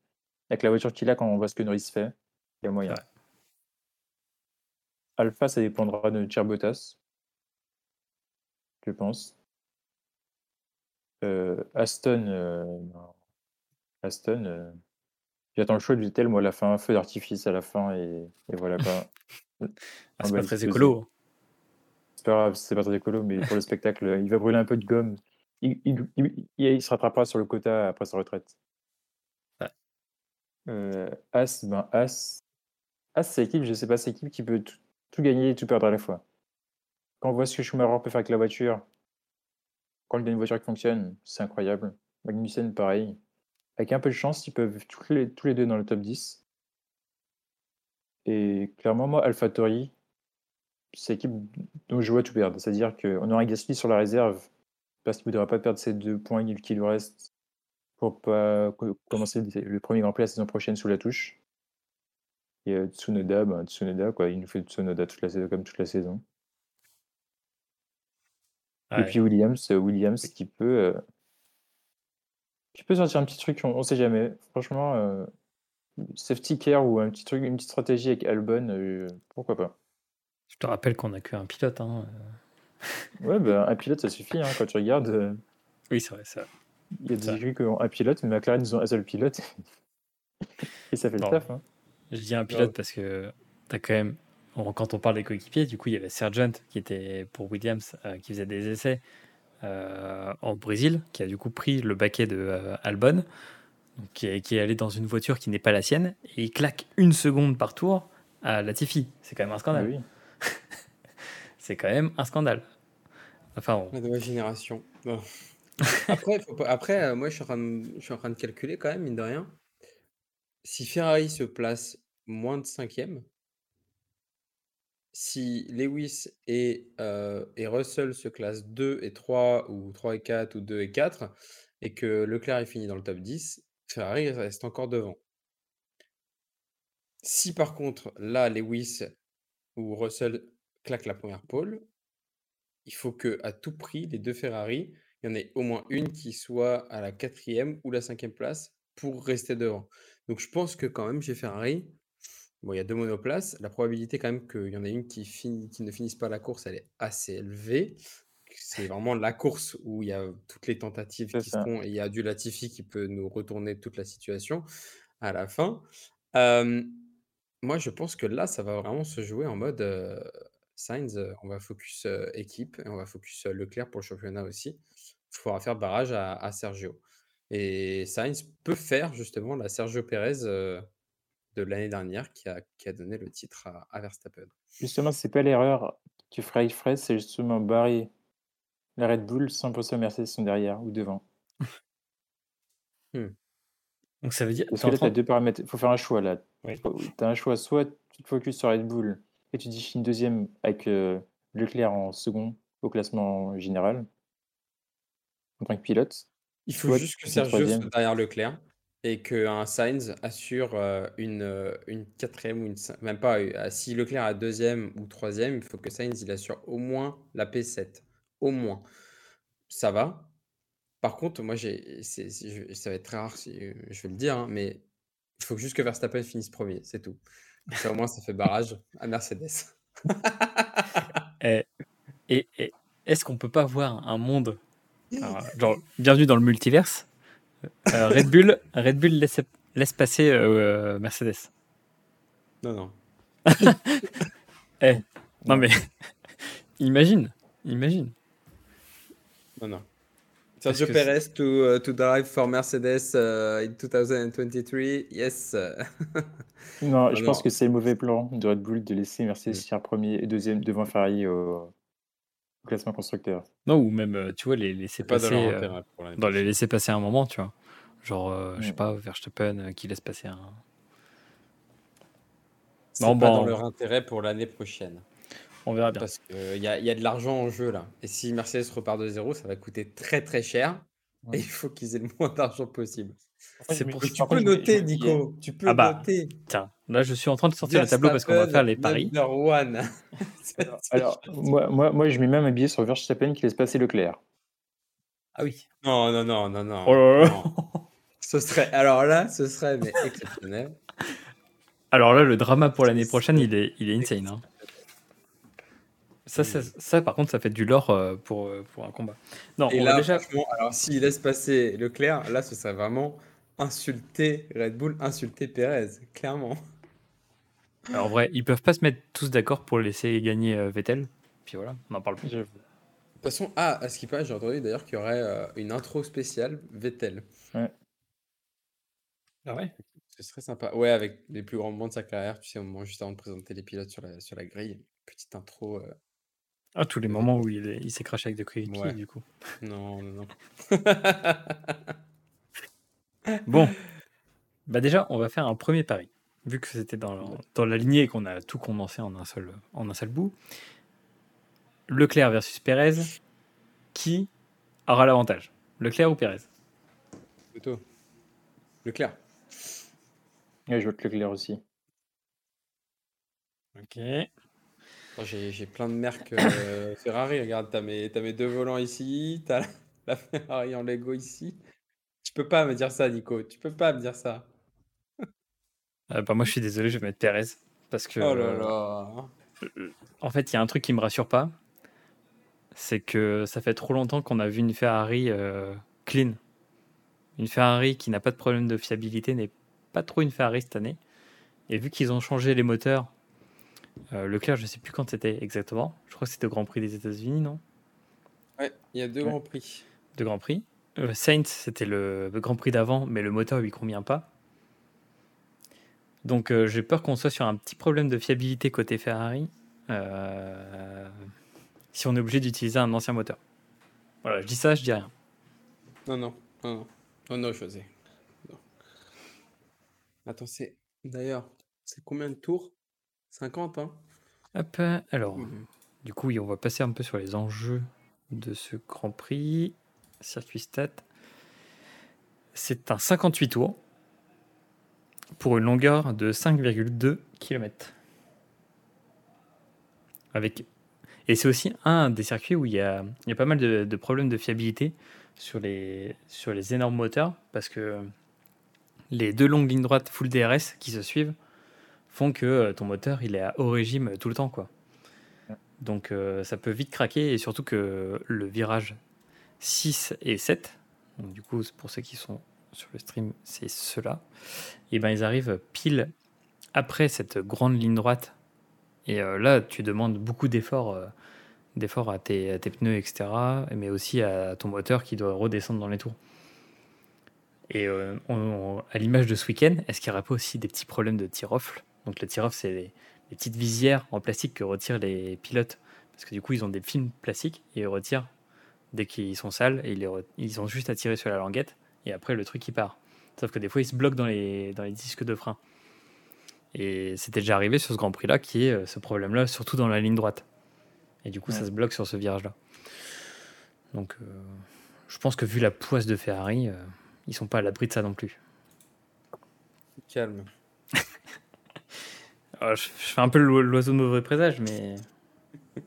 Avec la voiture qu'il a, quand on voit ce que Norris fait, il y a moyen. Alpha, ça dépendra de Cherbotas, je pense. Euh, Aston, euh, Aston, euh, j'attends le choix de Vettel, moi, à la fin, feu d'artifice à la fin, et, voilà quoi. Ah, c'est pas très écolo. C'est pas grave, c'est pas très écolo, mais pour le spectacle, il va brûler un peu de gomme. Il, il, se rattrapera sur le quota après sa retraite. As, ben As, As, c'est l'équipe, je sais pas, c'est l'équipe qui peut tout, tout gagner et tout perdre à la fois. Quand on voit ce que Schumacher peut faire avec la voiture, quand il a une voiture qui fonctionne, c'est incroyable. Magnussen, pareil. Avec un peu de chance, ils peuvent tous les, deux dans le top 10. Et clairement, moi, AlphaTauri, c'est l'équipe dont je vois tout perdre. C'est-à-dire qu'on aura Gasly sur la réserve parce qu'il ne voudra pas perdre ces deux points qui lui restent pour pas commencer le premier Grand Prix la saison prochaine sous la touche. Et euh, Tsunoda, bah, Tsunoda, quoi, il nous fait Tsunoda toute la saison, comme toute la saison. Et puis Williams, Williams qui peut, qui peut sortir un petit truc, on, ne sait jamais. Franchement, safety care ou un petit truc, une petite stratégie avec Albon, pourquoi pas. Je te rappelle qu'on a qu'un pilote. Hein. ouais, bah, un pilote, ça suffit hein, quand tu regardes. Oui, c'est vrai, ça. Il y a des écuries qui ont un pilote, mais McLaren, ils ont un seul pilote. Et ça fait le taf. Hein. Je dis un pilote parce que tu as quand même, quand on parle des coéquipiers, du coup, il y avait Sergent qui était pour Williams, euh, qui faisait des essais euh, en Brésil, qui a du coup pris le baquet de euh, Albon, qui, est, qui, est, allé dans une voiture qui n'est pas la sienne, et il claque une seconde par tour à Latifi. C'est quand même un scandale. Oui. C'est quand même un scandale. Enfin, La nouvelle génération. après, après moi, je suis, en train de, je suis en train de calculer quand même, mine de rien. Si Ferrari se place moins de cinquième si Lewis et, et Russell se classent 2 et 3 ou 3 et 4 ou 2 et 4 et que Leclerc est fini dans le top 10, Ferrari reste encore devant. Si par contre, là, Lewis ou Russell claquent la première pole, il faut que à tout prix, les deux Ferrari, il y en ait au moins une qui soit à la quatrième ou la cinquième place pour rester devant. Donc je pense que quand même chez Ferrari, bon, il y a deux monoplaces. La probabilité quand même qu'il y en ait une qui, qui ne finisse pas la course, elle est assez élevée. C'est vraiment la course où il y a toutes les tentatives qui se font et il y a du Latifi qui peut nous retourner toute la situation à la fin. moi, je pense que là, ça va vraiment se jouer en mode euh, Sainz, on va focus équipe et on va focus Leclerc pour le championnat aussi. Il faudra faire barrage à Sergio. Et Sainz peut faire justement la Sergio Pérez de l'année dernière qui a, qui a donné le titre à, Verstappen. Justement, c'est pas l'erreur que ferait Fred, c'est justement barrer la Red Bull sans penser aux Mercedes sont derrière ou devant. Mmh. Donc ça veut dire. Parce que là, tu as deux paramètres. Il faut faire un choix là. Oui. Tu as un choix, soit tu te focuses sur Red Bull et tu dis Chine deuxième avec euh, Leclerc en second au classement général en tant que pilote. Il faut Soit juste que Sergio soit derrière Leclerc et qu'un Sainz assure euh, une, euh, une quatrième ou une même pas. euh, si Leclerc est deuxième ou troisième, il faut que Sainz il assure au moins la P7. Au moins. Ça va. Par contre, moi, j'ai, c'est- c'est- je- ça va être très rare, si, je vais le dire, hein, mais il faut juste que Verstappen finisse premier, c'est tout. Ça, au moins, ça fait barrage à Mercedes. Et, et- et est-ce qu'on peut pas voir un monde, alors, genre, bienvenue dans le multiverse, euh, Red Bull, Red Bull laisse, laisse passer euh, Mercedes. Non, non. Non mais, imagine, imagine. Non, non. Sergio que Perez to, uh, to drive for Mercedes uh, in 2023, yes. Non, Ah je non. pense que c'est le mauvais plan de Red Bull de laisser Mercedes Mm. finir premier et deuxième devant Ferrari au, au classement constructeur. Non, ou même, euh, tu vois, les laisser pas dans passer, leur euh, intérêt pour l'année dans les laisser passer un moment, tu vois. Genre, euh, je sais pas, Verstappen euh, qui laisse passer un... Non, pas bon. dans leur intérêt pour l'année prochaine. On verra bien. Parce qu'il y a, y a de l'argent en jeu là. Et si Mercedes repart de zéro, ça va coûter très très cher. Ouais. Et il faut qu'ils aient le moins d'argent possible. C'est pour- Et tu peux noter, Nico. Tu peux Ah bah, noter. Tiens, là je suis en train de sortir le tableau parce qu'on va faire les paris. Number one. Alors, moi, moi, moi, je mets même un billet sur Verstappen qui laisse passer Leclerc. Ah oui. Non, non, non, non, non. Oh là là. non. Ce serait, alors là, ce serait mais exceptionnel. Alors là, le drama pour l'année prochaine, il est, il est insane. hein. Ça, ça, ça, par contre, ça fait du lore euh, pour, euh, pour un combat. Non, Et on là, déjà. franchement, alors s'il laisse passer Leclerc, là, ce serait vraiment insulter Red Bull, insulter Perez, clairement. En vrai, ils peuvent pas se mettre tous d'accord pour laisser gagner euh, Vettel. Puis voilà, on n'en parle plus. De toute façon, ah, à ce qui paraît, j'ai entendu d'ailleurs qu'il y aurait euh, une intro spéciale Vettel. Ah ouais? Ce serait sympa. Ouais, avec les plus grands moments de sa carrière, tu sais, au moment juste avant de présenter les pilotes sur la, sur la grille. Petite intro. euh, Ah, tous les moments où il, est- il s'est craché avec des coéquipiers, Ouais. du coup. Non, non, non. Bon. Bah déjà, on va faire un premier pari. Vu que c'était dans, dans la lignée et qu'on a tout condensé en un seul, en un seul bout. Leclerc versus Pérez. Qui aura l'avantage? Leclerc ou Pérez Plutôt. Leclerc. Ouais, je vote Leclerc aussi. Ok. Attends, J'ai j'ai plein de marques euh, Ferrari. Regarde, t'as mes, t'as mes deux volants ici, t'as la, la Ferrari en Lego ici. Tu peux pas me dire ça, Nico. Tu peux pas me dire ça. Euh, bah, moi, je suis désolé, je vais mettre Pérez. Parce que. Oh là euh, là. En fait, il y a un truc qui me rassure pas. C'est que ça fait trop longtemps qu'on a vu une Ferrari euh, clean. Une Ferrari qui n'a pas de problème de fiabilité n'est pas trop une Ferrari cette année. Et vu qu'ils ont changé les moteurs, euh, Leclerc, je sais plus quand c'était exactement. Je crois que c'était au Grand Prix des États-Unis, non? Ouais, il y a deux Ouais. grands prix. De Grand Prix. Euh, Saints, c'était le, le Grand Prix d'avant, mais le moteur lui convient pas. Donc euh, j'ai peur qu'on soit sur un petit problème de fiabilité côté Ferrari. euh, si on est obligé d'utiliser un ancien moteur. Voilà, je dis ça, je dis rien. Non, non, non, non. Oh non, José. Non. Attends, c'est. D'ailleurs, c'est combien de tours? 50, hein? Hop, alors, Mhm. du coup, oui, on va passer un peu sur les enjeux de ce Grand Prix. Circuit stat. C'est un 58 tours pour une longueur de 5,2 km. Avec... Et c'est aussi un des circuits où il y a, il y a pas mal de, de problèmes de fiabilité sur les, sur les énormes moteurs parce que les deux longues lignes droites full DRS qui se suivent font que euh, ton moteur il est à haut régime tout le temps quoi. Donc euh, ça peut vite craquer et surtout que le virage 6 et 7, donc du coup pour ceux qui sont sur le stream c'est ceux-là, et ben ils arrivent pile après cette grande ligne droite et euh, là tu demandes beaucoup d'efforts euh, à tes, pneus etc mais aussi à ton moteur qui doit redescendre dans les tours. Et euh, à l'image de ce week-end, est-ce qu'il n'y aurait pas aussi des petits problèmes de tir-off Donc le tir-off, c'est les, les petites visières en plastique que retirent les pilotes. Parce que du coup, ils ont des films plastiques et ils retirent dès qu'ils sont sales et ils, les re- ils ont juste à tirer sur la languette et après le truc il part. Sauf que des fois, il se bloque dans les, dans les disques de frein. Et c'était déjà arrivé sur ce Grand Prix-là, qui est euh, ce problème-là, surtout dans la ligne droite. Et du coup, ça se bloque sur ce virage-là. Donc, euh, je pense que vu la poisse de Ferrari, euh, ils sont pas à l'abri de ça non plus. Calme. Euh, je, je fais un peu l'o- l'oiseau de mauvais présage, mais.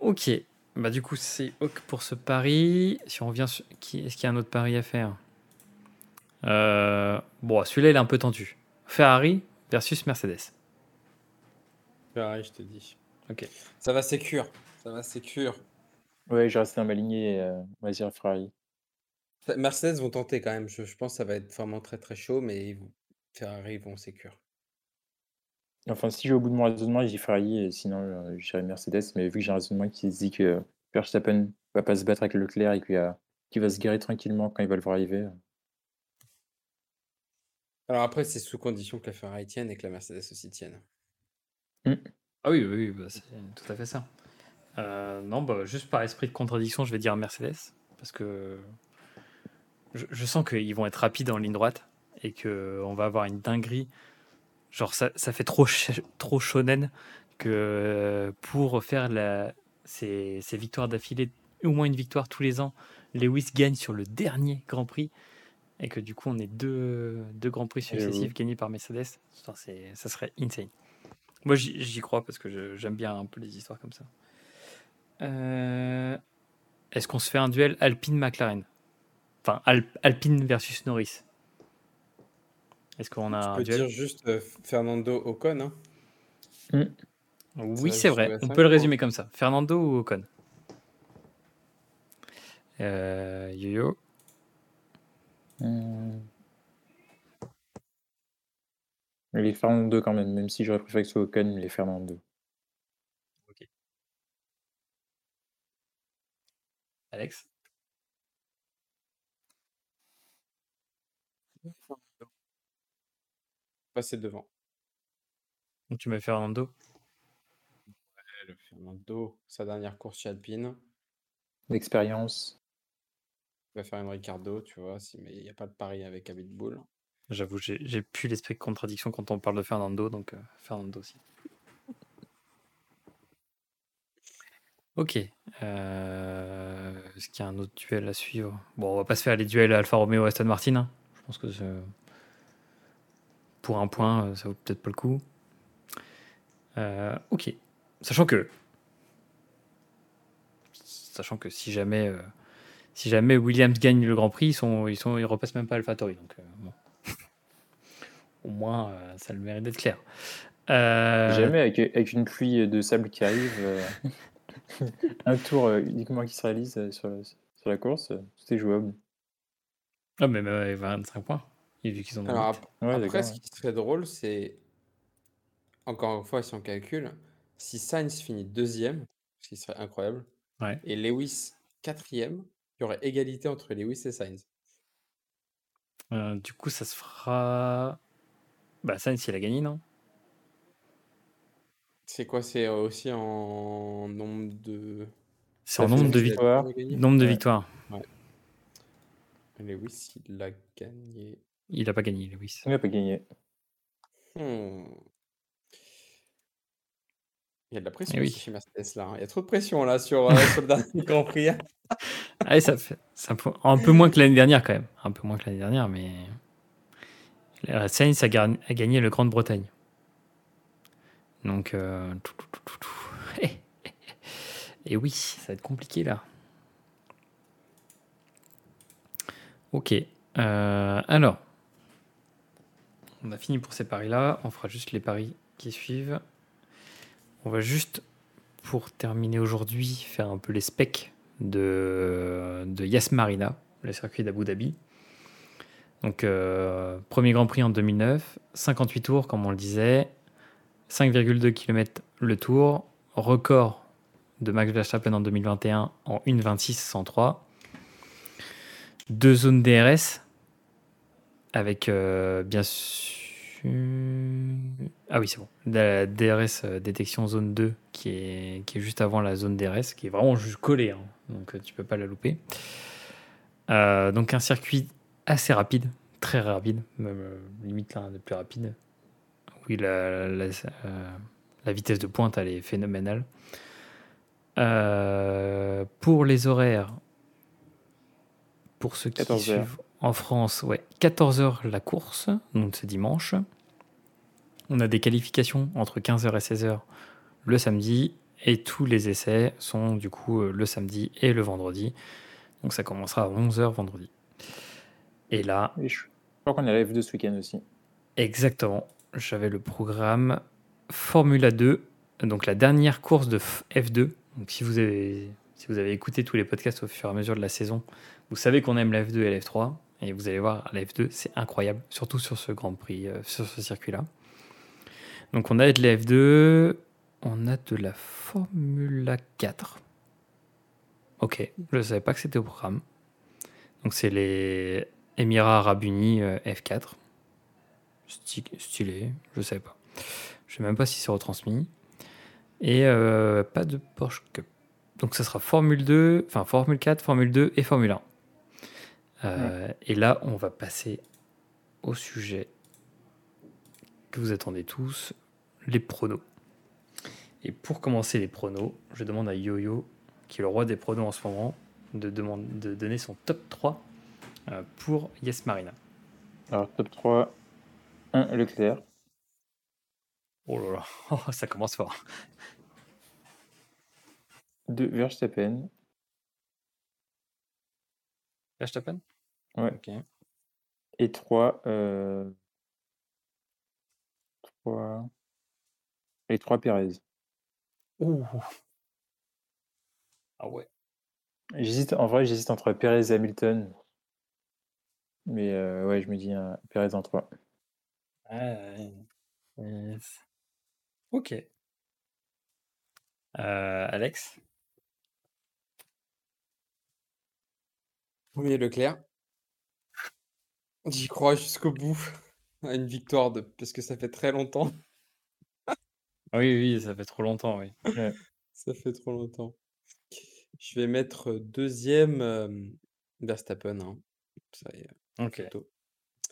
ok. Bah, du coup, c'est OK pour ce pari. Si on revient sur. Qui... Est-ce qu'il y a un autre pari à faire? Euh, Bon, celui-là, il est un peu tendu. Ferrari versus Mercedes. Ferrari, je te dis. Ok. Ça va sécure. Ça va sécure. Ouais, je reste dans ma lignée, euh, on va dire Ferrari. Mercedes vont tenter quand même. Je, je pense que ça va être vraiment très très chaud, mais Ferrari vont sécure. Enfin, si j'ai au bout de mon raisonnement, je dis Ferrari, et sinon, euh, je dirais Mercedes. Mais vu que j'ai un raisonnement qui se dit que Verstappen va pas se battre avec Leclerc et qu'il va, se garer tranquillement quand il va le voir arriver. Alors après, c'est sous condition que la Ferrari tienne et que la Mercedes aussi tienne. Ah oui, oui, oui, bah, c'est tout à fait ça. Euh, non, bah, juste par esprit de contradiction, je vais dire Mercedes. Parce que je, je sens qu'ils vont être rapides en ligne droite et qu'on va avoir une dinguerie. Genre, ça, ça fait trop, trop shonen que pour faire la, ces, ces victoires d'affilée, au moins une victoire tous les ans, Lewis gagne sur le dernier Grand Prix et que du coup, on ait deux, deux Grands Prix J'avoue. successifs gagnés par Mercedes. Ça serait insane. Moi, j'y crois parce que j'aime bien un peu les histoires comme ça. Euh, Est-ce qu'on se fait un duel Alpine-McLaren? Enfin, Al- Alpine versus Norris. Est-ce qu'on a Tu peux duel dire juste euh, Fernando Ocon. Hein. Oui, Ça, c'est vrai. On peut le résumer comme ça. Fernando ou Ocon euh, Yo-yo. Hmm. Les Fernando quand même, même si j'aurais préféré que ce soit Ocon, les Fernando. Alex? Passer devant. Donc, Tu mets Fernando Le Fernando, sa dernière course chez Alpine. L'expérience. Il va faire une Ricardo, tu vois, si, mais il n'y a pas de pari avec David Bull. J'avoue, j'ai plus l'esprit de contradiction quand on parle de Fernando, donc euh, Fernando aussi. Ok. Euh, Est-ce qu'il y a un autre duel à suivre? Bon, on va pas se faire les duels Alfa Romeo Aston Martin. hein. Je pense que c'est- pour un point, euh, ça vaut peut-être pas le coup. Euh, ok. Sachant que. Sachant que si jamais. euh, si jamais Williams gagne le Grand Prix, ils, sont, ils, sont, ils repassent même pas AlphaTauri. Donc, euh, bon. Au moins, ça le mérite d'être clair. Jamais avec, avec une pluie de sable qui arrive, un tour uniquement qui se réalise sur, la- sur la course, tout est jouable. Ah, mais avec 25 points. Et vu qu'ils en ont Alors, huit. ap- Ouais, après, ce qui serait drôle, c'est, encore une fois, si on calcule, si Sainz finit deuxième, ce qui serait incroyable, Ouais. et Lewis quatrième, il y aurait égalité entre Lewis et Sainz. Euh, du coup, ça se fera. Bah, Sainz, il a gagné, non? C'est quoi? C'est euh, aussi en nombre de... C'est en nombre de, victoires. nombre de Ouais. victoires. Lewis, il a gagné. Il a pas gagné, Lewis. Il n'a pas gagné. Hmm. Il y a de la pression Eh oui. chez Mercedes là. hein. Il y a trop de pression là sur, euh, sur le dernier Grand Prix. hein. Ah, et ça fait ça fait un peu moins que l'année dernière, quand même. Un peu moins que l'année dernière, mais. Sainz a, a gagné le Grande-Bretagne. Donc. euh, tout, tout, tout, tout, tout. Et oui, ça va être compliqué là. Ok. euh, alors. On a fini pour ces paris-là. On fera juste les paris qui suivent. On va juste, pour terminer aujourd'hui, faire un peu les specs de, de Yas Marina, le circuit d'Abu Dhabi. Donc, euh, premier Grand Prix en 2009, 58 tours, comme on le disait, 5,2 km le tour, record de Max Verstappen en 2021 en 1,26,103. Deux zones DRS, avec euh, bien sûr. Ah oui, c'est bon. La DRS euh, détection zone 2 qui est, qui est juste avant la zone DRS, qui est vraiment juste collée, hein. donc euh, tu peux pas la louper. Euh, donc un circuit assez rapide, très rapide, même limite l'un des plus rapides. Oui, la, la, la vitesse de pointe, elle est phénoménale. Pour les horaires, pour ceux qui 14 heures. suivent en France, ouais, 14h la course, donc c'est dimanche. On a des qualifications entre 15h et 16h le samedi, et tous les essais sont du coup euh, le samedi et le vendredi. Donc ça commencera à 11h vendredi. Et là, Et je crois qu'on est à la F2 ce week-end aussi. Exactement. J'avais le programme Formula 2, donc la dernière course de F- F2. Donc si vous avez, si vous avez écouté tous les podcasts au fur et à mesure de la saison, vous savez qu'on aime la F2 et la F3. Et vous allez voir, la F2, c'est incroyable, surtout sur ce Grand Prix, euh, sur ce circuit-là. Donc on a de la F2, on a de la Formula 4. Ok, je ne savais pas que c'était au programme. Donc c'est les Émirats Arabes Unis euh, F4. Sti- Stylé, je sais pas. Je sais même pas si c'est retransmis. Et euh, pas de Porsche Cup. Donc ça sera Formule 2, enfin Formule 4, Formule 2 et Formule 1. Euh, Et là, on va passer au sujet que vous attendez tous, les pronos. Et pour commencer les pronos, je demande à Yo-Yo, qui est le roi des pronos en ce moment, de, demander, de donner son top 3 euh, pour Yes Marina. Alors, top 3, 1 Leclerc. Oh là là, oh, ça commence fort. 2 Verstappen. Verstappen? Ouais. Ok. Et 3, euh... 3... Et 3 Perez. Ouh. Ah ouais. J'hésite, en vrai, j'hésite entre Perez et Hamilton. Mais euh, ouais, je me dis un Perez en 3. Yes. Ok. Euh, Alex? Premier Leclerc. J'y crois jusqu'au bout à une victoire de... parce que ça fait très longtemps. Ah Oui, oui, ça fait trop longtemps, oui. Ça fait trop longtemps. Je vais mettre deuxième euh, Verstappen. hein. Ça y est, Ok. photo.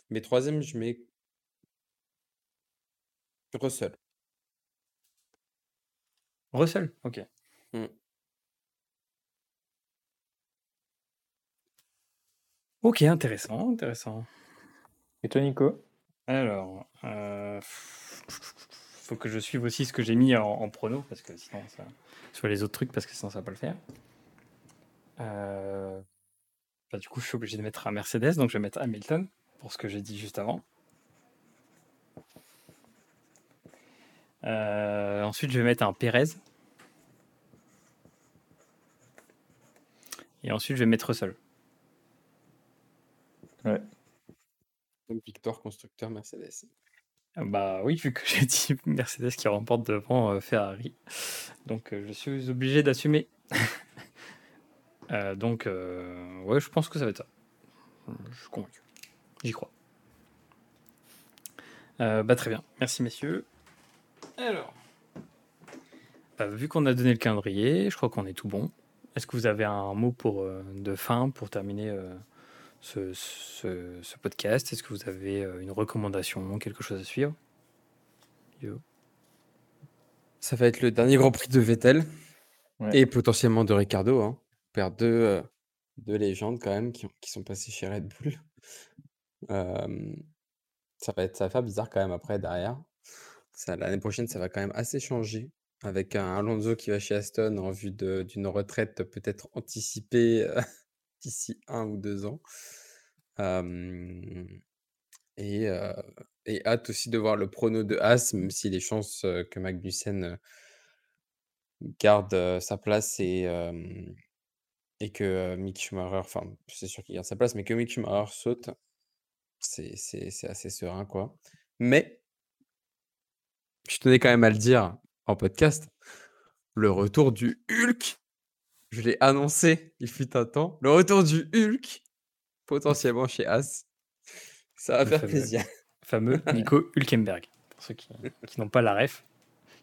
Mais troisième, je mets Russell. Russell, ok. Hmm. Ok, intéressant, intéressant. Et toi, Nico? Alors, euh, faut que je suive aussi ce que j'ai mis en, en prono, parce que sinon, ça, sur les autres trucs, parce que sinon, ça va pas le faire. Euh, bah, du coup, je suis obligé de mettre un Mercedes, donc je vais mettre Hamilton, pour ce que j'ai dit juste avant. Euh, ensuite, je vais mettre un Perez. Et ensuite, je vais mettre Russell. Donc victoire constructeur Mercedes. Ah Bah oui, vu que j'ai dit Mercedes qui remporte devant euh, Ferrari. Donc euh, je suis obligé d'assumer. Euh, donc euh, ouais, je pense que ça va être ça. Je suis convaincu. J'y crois. Euh, bah très bien. Merci messieurs. Alors. Bah, vu qu'on a donné le calendrier, je crois qu'on est tout bon. Est-ce que vous avez un mot pour, euh, de fin pour terminer euh, ce, ce- ce podcast? Est-ce que vous avez euh, une recommandation, quelque chose à suivre? Yo. Ça va être le dernier Grand Prix de Vettel Ouais. et potentiellement de Ricardo. Hein. On perd deux, euh, deux légendes quand même qui, ont- qui sont passées chez Red Bull. Euh, ça va être, ça va faire bizarre quand même après derrière. L'année prochaine, ça va quand même assez changer avec un Alonso qui va chez Aston en vue d'une retraite peut-être anticipée euh, d'ici un ou deux ans. Et, hâte aussi de voir le prono de As, même si les chances que Magnussen garde sa place et, et que Mick Schumacher, enfin, c'est sûr qu'il garde sa place, mais que Mick Schumacher saute, c'est- c'est assez serein, quoi. Mais, je tenais quand même à le dire en podcast, le retour du Hulk, je l'ai annoncé, il fut un temps, le retour du Hulk, potentiellement chez As, ça va Le faire fameux. plaisir. Fameux Nico Hülkenberg. Pour ceux qui, qui n'ont pas la ref,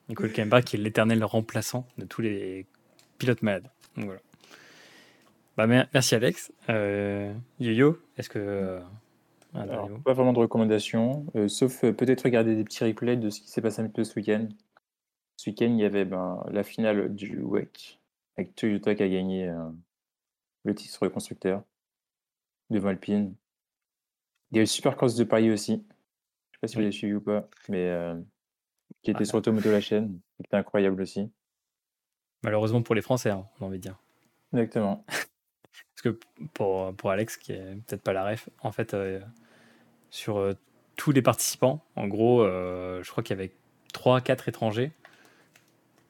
Nico Hülkenberg qui est l'éternel remplaçant de tous les pilotes malades. Donc voilà. Bah, mer- merci Alex. Euh, Yo-Yo, est-ce que euh, pas vraiment de recommandations, sauf peut-être regarder des petits replays de ce qui s'est passé un peu ce week-end. Ce week-end, il y avait ben, la finale du WEC avec Toyota qui a gagné le titre constructeur devant Alpine. Il y a eu Supercross de Paris aussi. Je sais pas si vous l'avez suivi ou pas, mais qui était sur Automoto la chaîne, qui était incroyable aussi. Malheureusement pour les Français, hein, on a envie de dire. Exactement. Parce que pour, pour Alex, qui est peut-être pas la ref, en fait, sur tous les participants, en gros, je crois qu'il y avait 3-4 étrangers.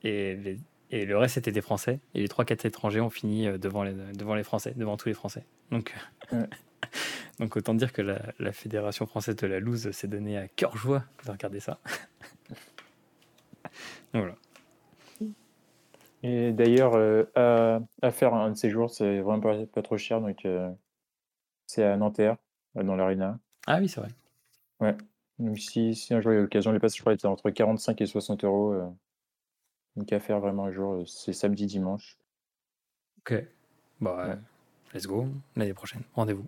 Et, et le reste, c'était des Français. Et les 3-4 étrangers ont fini devant les, devant les Français, devant tous les Français. Donc, donc autant dire que la, Fédération française de la loose s'est donnée à cœur joie de regarder ça. voilà. Et d'ailleurs, à, à, faire un de ces jours, c'est vraiment pas, trop cher. Donc, c'est à Nanterre, dans l'arena. Ah oui, c'est vrai. Ouais. Donc si, si un jour il y a l'occasion, les passes, je crois, étaient entre 45 et 60 euros. Euh, donc à faire vraiment un jour, euh, c'est samedi, dimanche. Ok. Bah, let's go. L'année prochaine. Rendez-vous.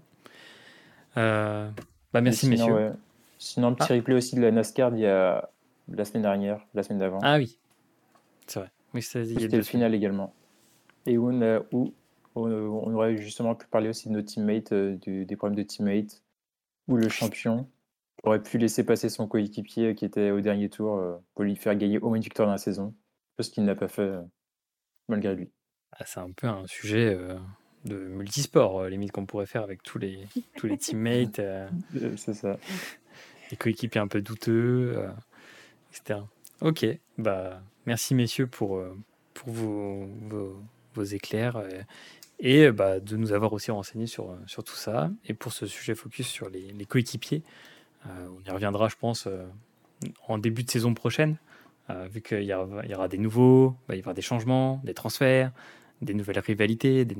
Euh, bah, merci, messieurs. Sinon, un petit ah. replay aussi de la NASCAR il y a la semaine dernière, la semaine d'avant. Ah oui. C'est vrai. C'était le final également. Et où on, où on, aurait justement pu parler aussi de nos teammates, des problèmes de teammates, où le champion aurait pu laisser passer son coéquipier qui était au dernier tour euh, pour lui faire gagner au moins une victoire dans la saison. Ce qu'il n'a pas fait euh, malgré lui. Ah, c'est un peu un sujet euh, de multisport, limite qu'on pourrait faire avec tous les, tous les teammates. c'est ça. Les coéquipiers un peu douteux, etc. Ok, bah merci messieurs pour, pour vos, vos, éclairs et bah, de nous avoir aussi renseigné sur, sur tout ça. Et pour ce sujet focus sur les, les coéquipiers, euh, on y reviendra, je pense, euh, en début de saison prochaine, euh, vu qu'il y, aura des nouveaux, il va y avoir des changements, des transferts, des nouvelles rivalités, des,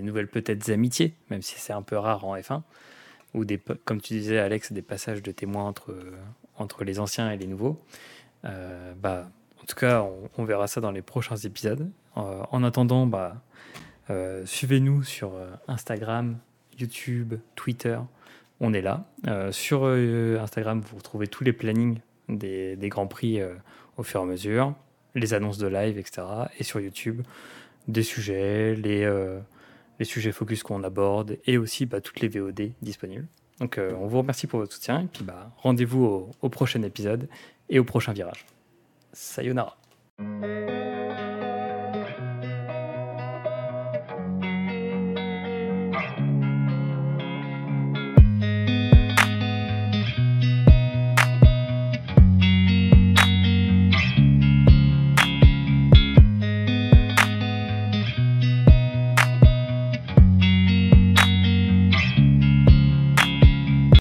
nouvelles peut-être amitiés, même si c'est un peu rare en F1, ou des, comme tu disais Alex, des passages de témoins entre, entre les anciens et les nouveaux. bah, en tout cas, on, verra ça dans les prochains épisodes. en attendant, bah, suivez-nous sur Instagram, YouTube, Twitter on est là. Euh, sur euh, Instagram, vous retrouvez tous les plannings des, Grands Prix euh, au fur et à mesure, les annonces de live, etc. Et sur YouTube, des sujets, les, les sujets focus qu'on aborde et aussi bah, toutes les VOD disponibles. Donc on vous remercie pour votre soutien et puis bah, rendez-vous au, au prochain épisode et au prochain virage. Sayonara.